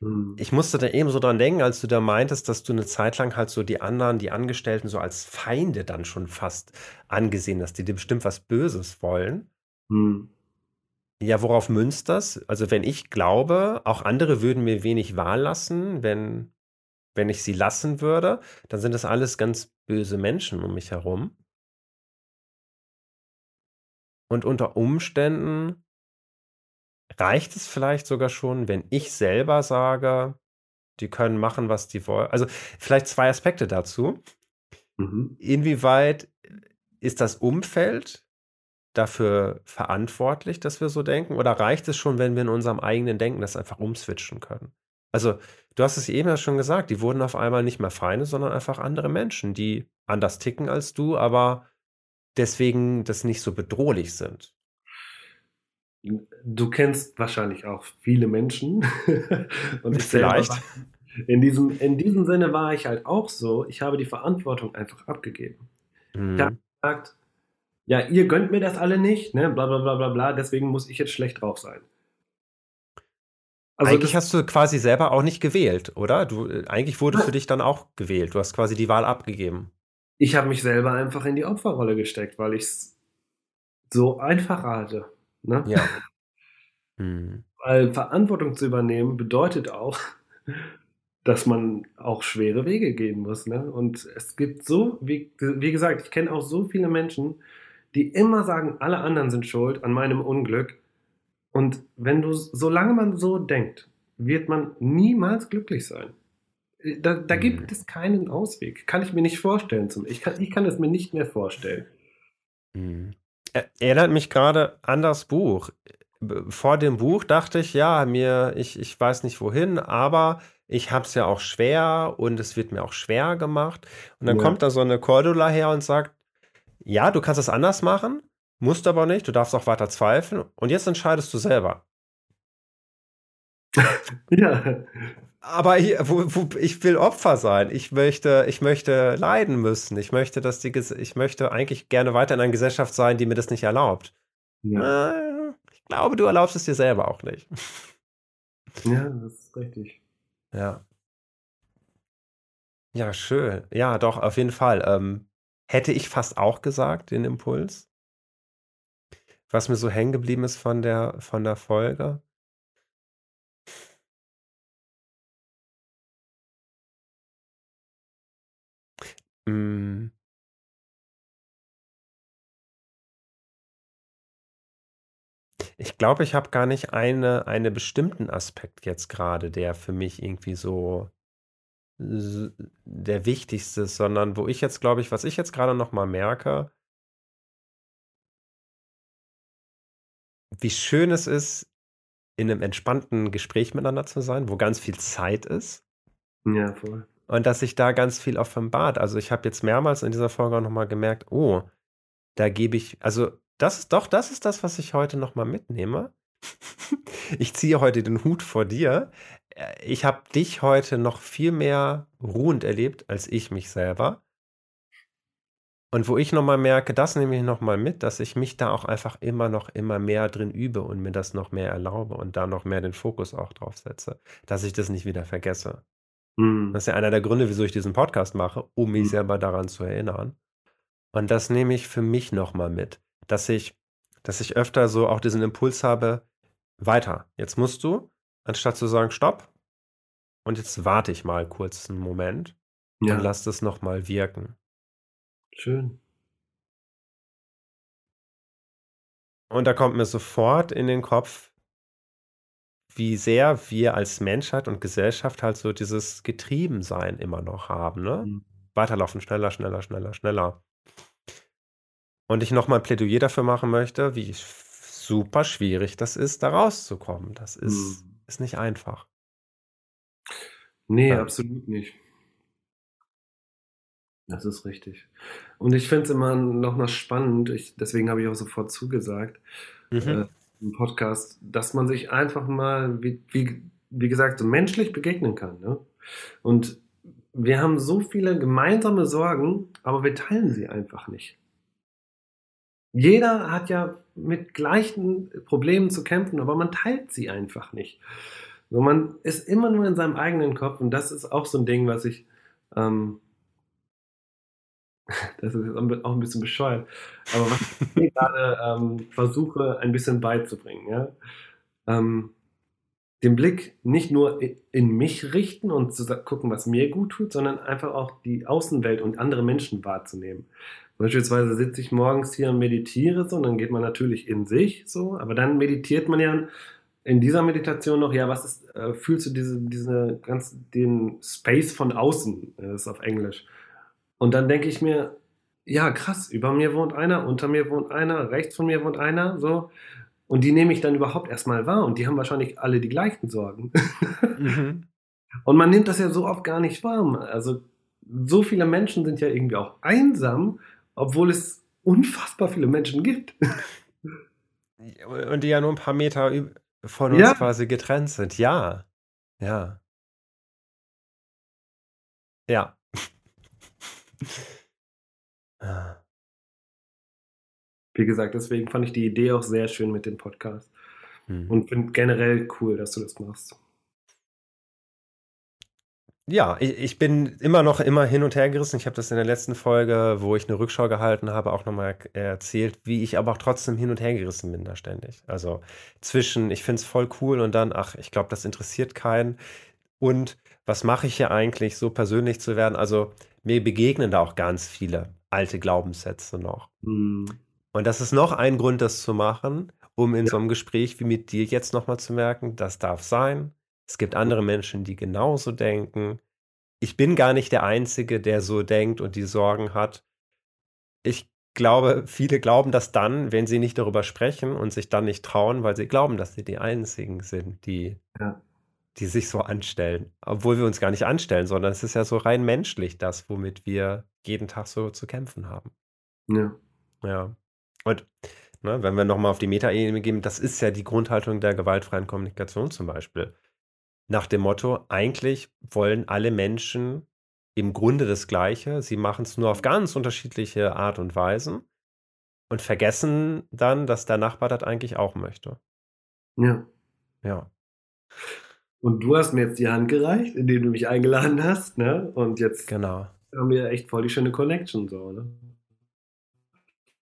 Hm. Ich musste da eben so dran denken, als du da meintest, dass du eine Zeit lang halt so die anderen, die Angestellten so als Feinde dann schon fast angesehen hast, die dir bestimmt was Böses wollen. Hm. Ja, worauf münzt das? Also, wenn ich glaube, auch andere würden mir wenig Wahl lassen, wenn, wenn ich sie lassen würde, dann sind das alles ganz böse Menschen um mich herum. Und unter Umständen reicht es vielleicht sogar schon, wenn ich selber sage, die können machen, was die wollen. Also, vielleicht zwei Aspekte dazu. Mhm. Inwieweit ist das Umfeld dafür verantwortlich, dass wir so denken? Oder reicht es schon, wenn wir in unserem eigenen Denken das einfach umswitchen können? Also, du hast es eben ja schon gesagt, die wurden auf einmal nicht mehr Feinde, sondern einfach andere Menschen, die anders ticken als du, aber deswegen das nicht so bedrohlich sind. Du kennst wahrscheinlich auch viele Menschen. Und ich Vielleicht. in diesem, in diesem Sinne war ich halt auch so, ich habe die Verantwortung einfach abgegeben. Hm. Ja. Sagt, ja, ihr gönnt mir das alle nicht, ne, bla bla bla bla bla, deswegen muss ich jetzt schlecht drauf sein. Also eigentlich hast du quasi selber auch nicht gewählt, oder? Du, äh, eigentlich wurde für dich dann auch gewählt. Du hast quasi die Wahl abgegeben. ich habe mich selber einfach in die Opferrolle gesteckt, weil ich es so einfach hatte. Ne? Ja. Hm. Weil Verantwortung zu übernehmen bedeutet auch, dass man auch schwere Wege gehen muss. Ne? Und es gibt so, wie, wie gesagt, ich kenne auch so viele Menschen, die immer sagen, alle anderen sind schuld an meinem Unglück. Und wenn du, solange man so denkt, wird man niemals glücklich sein. Da, da Mhm. gibt es keinen Ausweg. Kann ich mir nicht vorstellen. Zum, ich, kann, ich kann es mir nicht mehr vorstellen. Hm. Er- Erinnert mich gerade an das Buch. Vor dem Buch dachte ich, ja, mir, ich, ich weiß nicht wohin, aber ich habe es ja auch schwer und es wird mir auch schwer gemacht. Und dann Ja. kommt da so eine Cordula her und sagt, ja, du kannst es anders machen, musst aber nicht, du darfst auch weiter zweifeln und jetzt entscheidest du selber. Ja. Aber ich, wo, wo, ich will Opfer sein. Ich möchte, ich möchte leiden müssen. Ich möchte, dass die, ich möchte eigentlich gerne weiter in einer Gesellschaft sein, die mir das nicht erlaubt. Ja. Äh, Ich glaube, du erlaubst es dir selber auch nicht. ja, das ist richtig. Ja. Ja, schön. Ja, doch, auf jeden Fall. Ähm, hätte ich fast auch gesagt, den Impuls. Was mir so hängen geblieben ist von der, von der Folge. Mm. Ich glaube, ich habe gar nicht eine, einen bestimmten Aspekt jetzt gerade, der für mich irgendwie so der wichtigste ist, sondern wo ich jetzt, glaube ich, was ich jetzt gerade noch mal merke, wie schön es ist, in einem entspannten Gespräch miteinander zu sein, wo ganz viel Zeit ist Ja, voll. und dass sich da ganz viel offenbart. Also ich habe jetzt mehrmals in dieser Folge auch noch mal gemerkt, oh, da gebe ich, also das ist doch, das ist das, was ich heute noch mal mitnehme. Ich ziehe heute den Hut vor dir. Äh, Ich habe dich heute noch viel mehr ruhend erlebt als ich mich selber. Und wo ich noch mal merke, das nehme ich noch mal mit, dass ich mich da auch einfach immer noch immer mehr drin übe und mir das noch mehr erlaube und da noch mehr den Fokus auch drauf setze, dass ich das nicht wieder vergesse. Mhm. Das ist ja einer der Gründe, wieso ich diesen Podcast mache, um mich Mhm. selber daran zu erinnern. Und das nehme ich für mich noch mal mit, dass ich, dass ich öfter so auch diesen Impuls habe, weiter. Jetzt musst du, anstatt zu sagen, stopp, und jetzt warte ich mal kurz einen Moment Ja, und lass das noch mal wirken. schön. Und da kommt mir sofort in den Kopf, wie sehr wir als Menschheit und Gesellschaft halt so dieses Getriebensein immer noch haben, ne? Mhm. Weiterlaufen, schneller, schneller, schneller, schneller. Und ich nochmal ein Plädoyer dafür machen möchte, wie super schwierig das ist, da rauszukommen. Das ist, Mhm. Ist nicht einfach. Nee, Ja. absolut nicht. Das ist richtig. Und ich finde es immer noch mal spannend, ich, deswegen habe ich auch sofort zugesagt, Mhm. äh, im Podcast, dass man sich einfach mal, wie, wie, wie gesagt, so menschlich begegnen kann. Ne? Und wir haben so viele gemeinsame Sorgen, aber wir teilen sie einfach nicht. Jeder hat ja mit gleichen Problemen zu kämpfen, aber man teilt sie einfach nicht. So, man ist immer nur in seinem eigenen Kopf und das ist auch so ein Ding, was ich, ähm, das ist jetzt auch ein bisschen bescheuert, aber was ich gerade ähm, versuche, ein bisschen beizubringen, ja, ähm, den Blick nicht nur in mich richten und zu gucken, was mir gut tut, sondern einfach auch die Außenwelt und andere Menschen wahrzunehmen. Beispielsweise sitze ich morgens hier und meditiere so, und dann geht man natürlich in sich so, aber dann meditiert man ja in dieser Meditation noch, ja, was ist, äh, fühlst du diese, diese ganz, den Space von außen, äh, das ist auf Englisch. Und dann denke ich mir, ja, krass, über mir wohnt einer, unter mir wohnt einer, rechts von mir wohnt einer, so. Und die nehme ich dann überhaupt erstmal wahr und die haben wahrscheinlich alle die gleichen Sorgen. Mhm. Und man nimmt das ja so oft gar nicht wahr. Also so viele Menschen sind ja irgendwie auch einsam, obwohl es unfassbar viele Menschen gibt. Und die ja nur ein paar Meter von uns Ja. quasi getrennt sind. Ja. Ja. Ja. Ah. Wie gesagt, deswegen fand ich die Idee auch sehr schön mit dem Podcast Hm. und finde generell cool, dass du das machst. Ja, ich, ich bin immer noch immer hin und her gerissen. Ich habe das in der letzten Folge, wo ich eine Rückschau gehalten habe, auch nochmal erzählt, wie ich aber auch trotzdem hin und her gerissen bin da ständig. Also zwischen, ich finde es voll cool und dann, ach, ich glaube, das interessiert keinen. Und was mache ich hier eigentlich, so persönlich zu werden? Also mir begegnen da auch ganz viele alte Glaubenssätze noch. Hm. Und das ist noch ein Grund, das zu machen, um in Ja. so einem Gespräch wie mit dir jetzt nochmal zu merken, das darf sein. Es gibt andere Menschen, die genauso denken. Ich bin gar nicht der Einzige, der so denkt und die Sorgen hat. Ich glaube, viele glauben das dann, wenn sie nicht darüber sprechen und sich dann nicht trauen, weil sie glauben, dass sie die Einzigen sind, die Ja. die sich so anstellen. Obwohl wir uns gar nicht anstellen, sondern es ist ja so rein menschlich, das, womit wir jeden Tag so zu kämpfen haben. Ja. Ja. Und ne, wenn wir nochmal auf die Metaebene gehen, das ist ja die Grundhaltung der gewaltfreien Kommunikation zum Beispiel. Nach dem Motto, eigentlich wollen alle Menschen im Grunde das Gleiche, sie machen es nur auf ganz unterschiedliche Art und Weisen und vergessen dann, dass der Nachbar das eigentlich auch möchte. Ja. Ja. Und du hast mir jetzt die Hand gereicht, indem du mich eingeladen hast, ne? Und jetzt Genau. haben wir echt voll die schöne Connection, so, ne?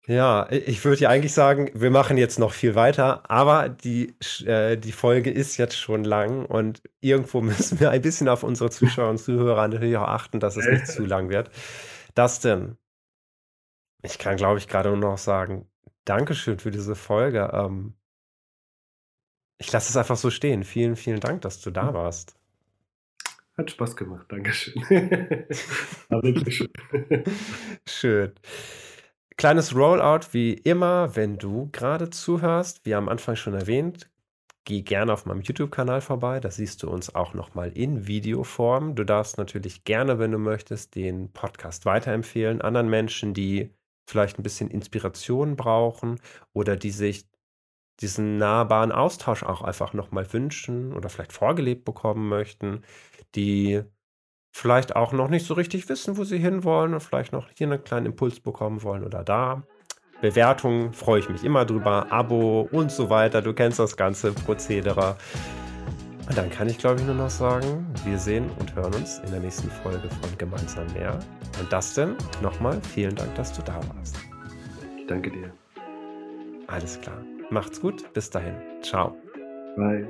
Ja, ich würde ja eigentlich sagen, wir machen jetzt noch viel weiter, aber die, äh, die Folge ist jetzt schon lang und irgendwo müssen wir ein bisschen auf unsere Zuschauer und Zuhörer natürlich auch achten, dass es nicht zu lang wird. Dustin, ich kann, glaube ich, gerade nur noch sagen, Dankeschön für diese Folge. Ähm, ich lasse es einfach so stehen. Vielen, vielen Dank, dass du da warst. Hat Spaß gemacht, Dankeschön. War wirklich schön. Schön. Kleines Rollout wie immer, wenn du gerade zuhörst, wie am Anfang schon erwähnt, geh gerne auf meinem YouTube-Kanal vorbei. Da siehst du uns auch nochmal in Videoform. Du darfst natürlich gerne, wenn du möchtest, den Podcast weiterempfehlen anderen Menschen, die vielleicht ein bisschen Inspiration brauchen oder die sich diesen nahbaren Austausch auch einfach nochmal wünschen oder vielleicht vorgelebt bekommen möchten, die vielleicht auch noch nicht so richtig wissen, wo sie hinwollen und vielleicht noch hier einen kleinen Impuls bekommen wollen oder da. Bewertungen freue ich mich immer drüber, Abo und so weiter. Du kennst das ganze Prozedere. Und dann kann ich, glaube ich, nur noch sagen, wir sehen und hören uns in der nächsten Folge von Gemeinsam mehr. Und das denn nochmal vielen Dank, dass du da warst. Ich danke dir. Alles klar. Macht's gut. Bis dahin. Ciao. Bye.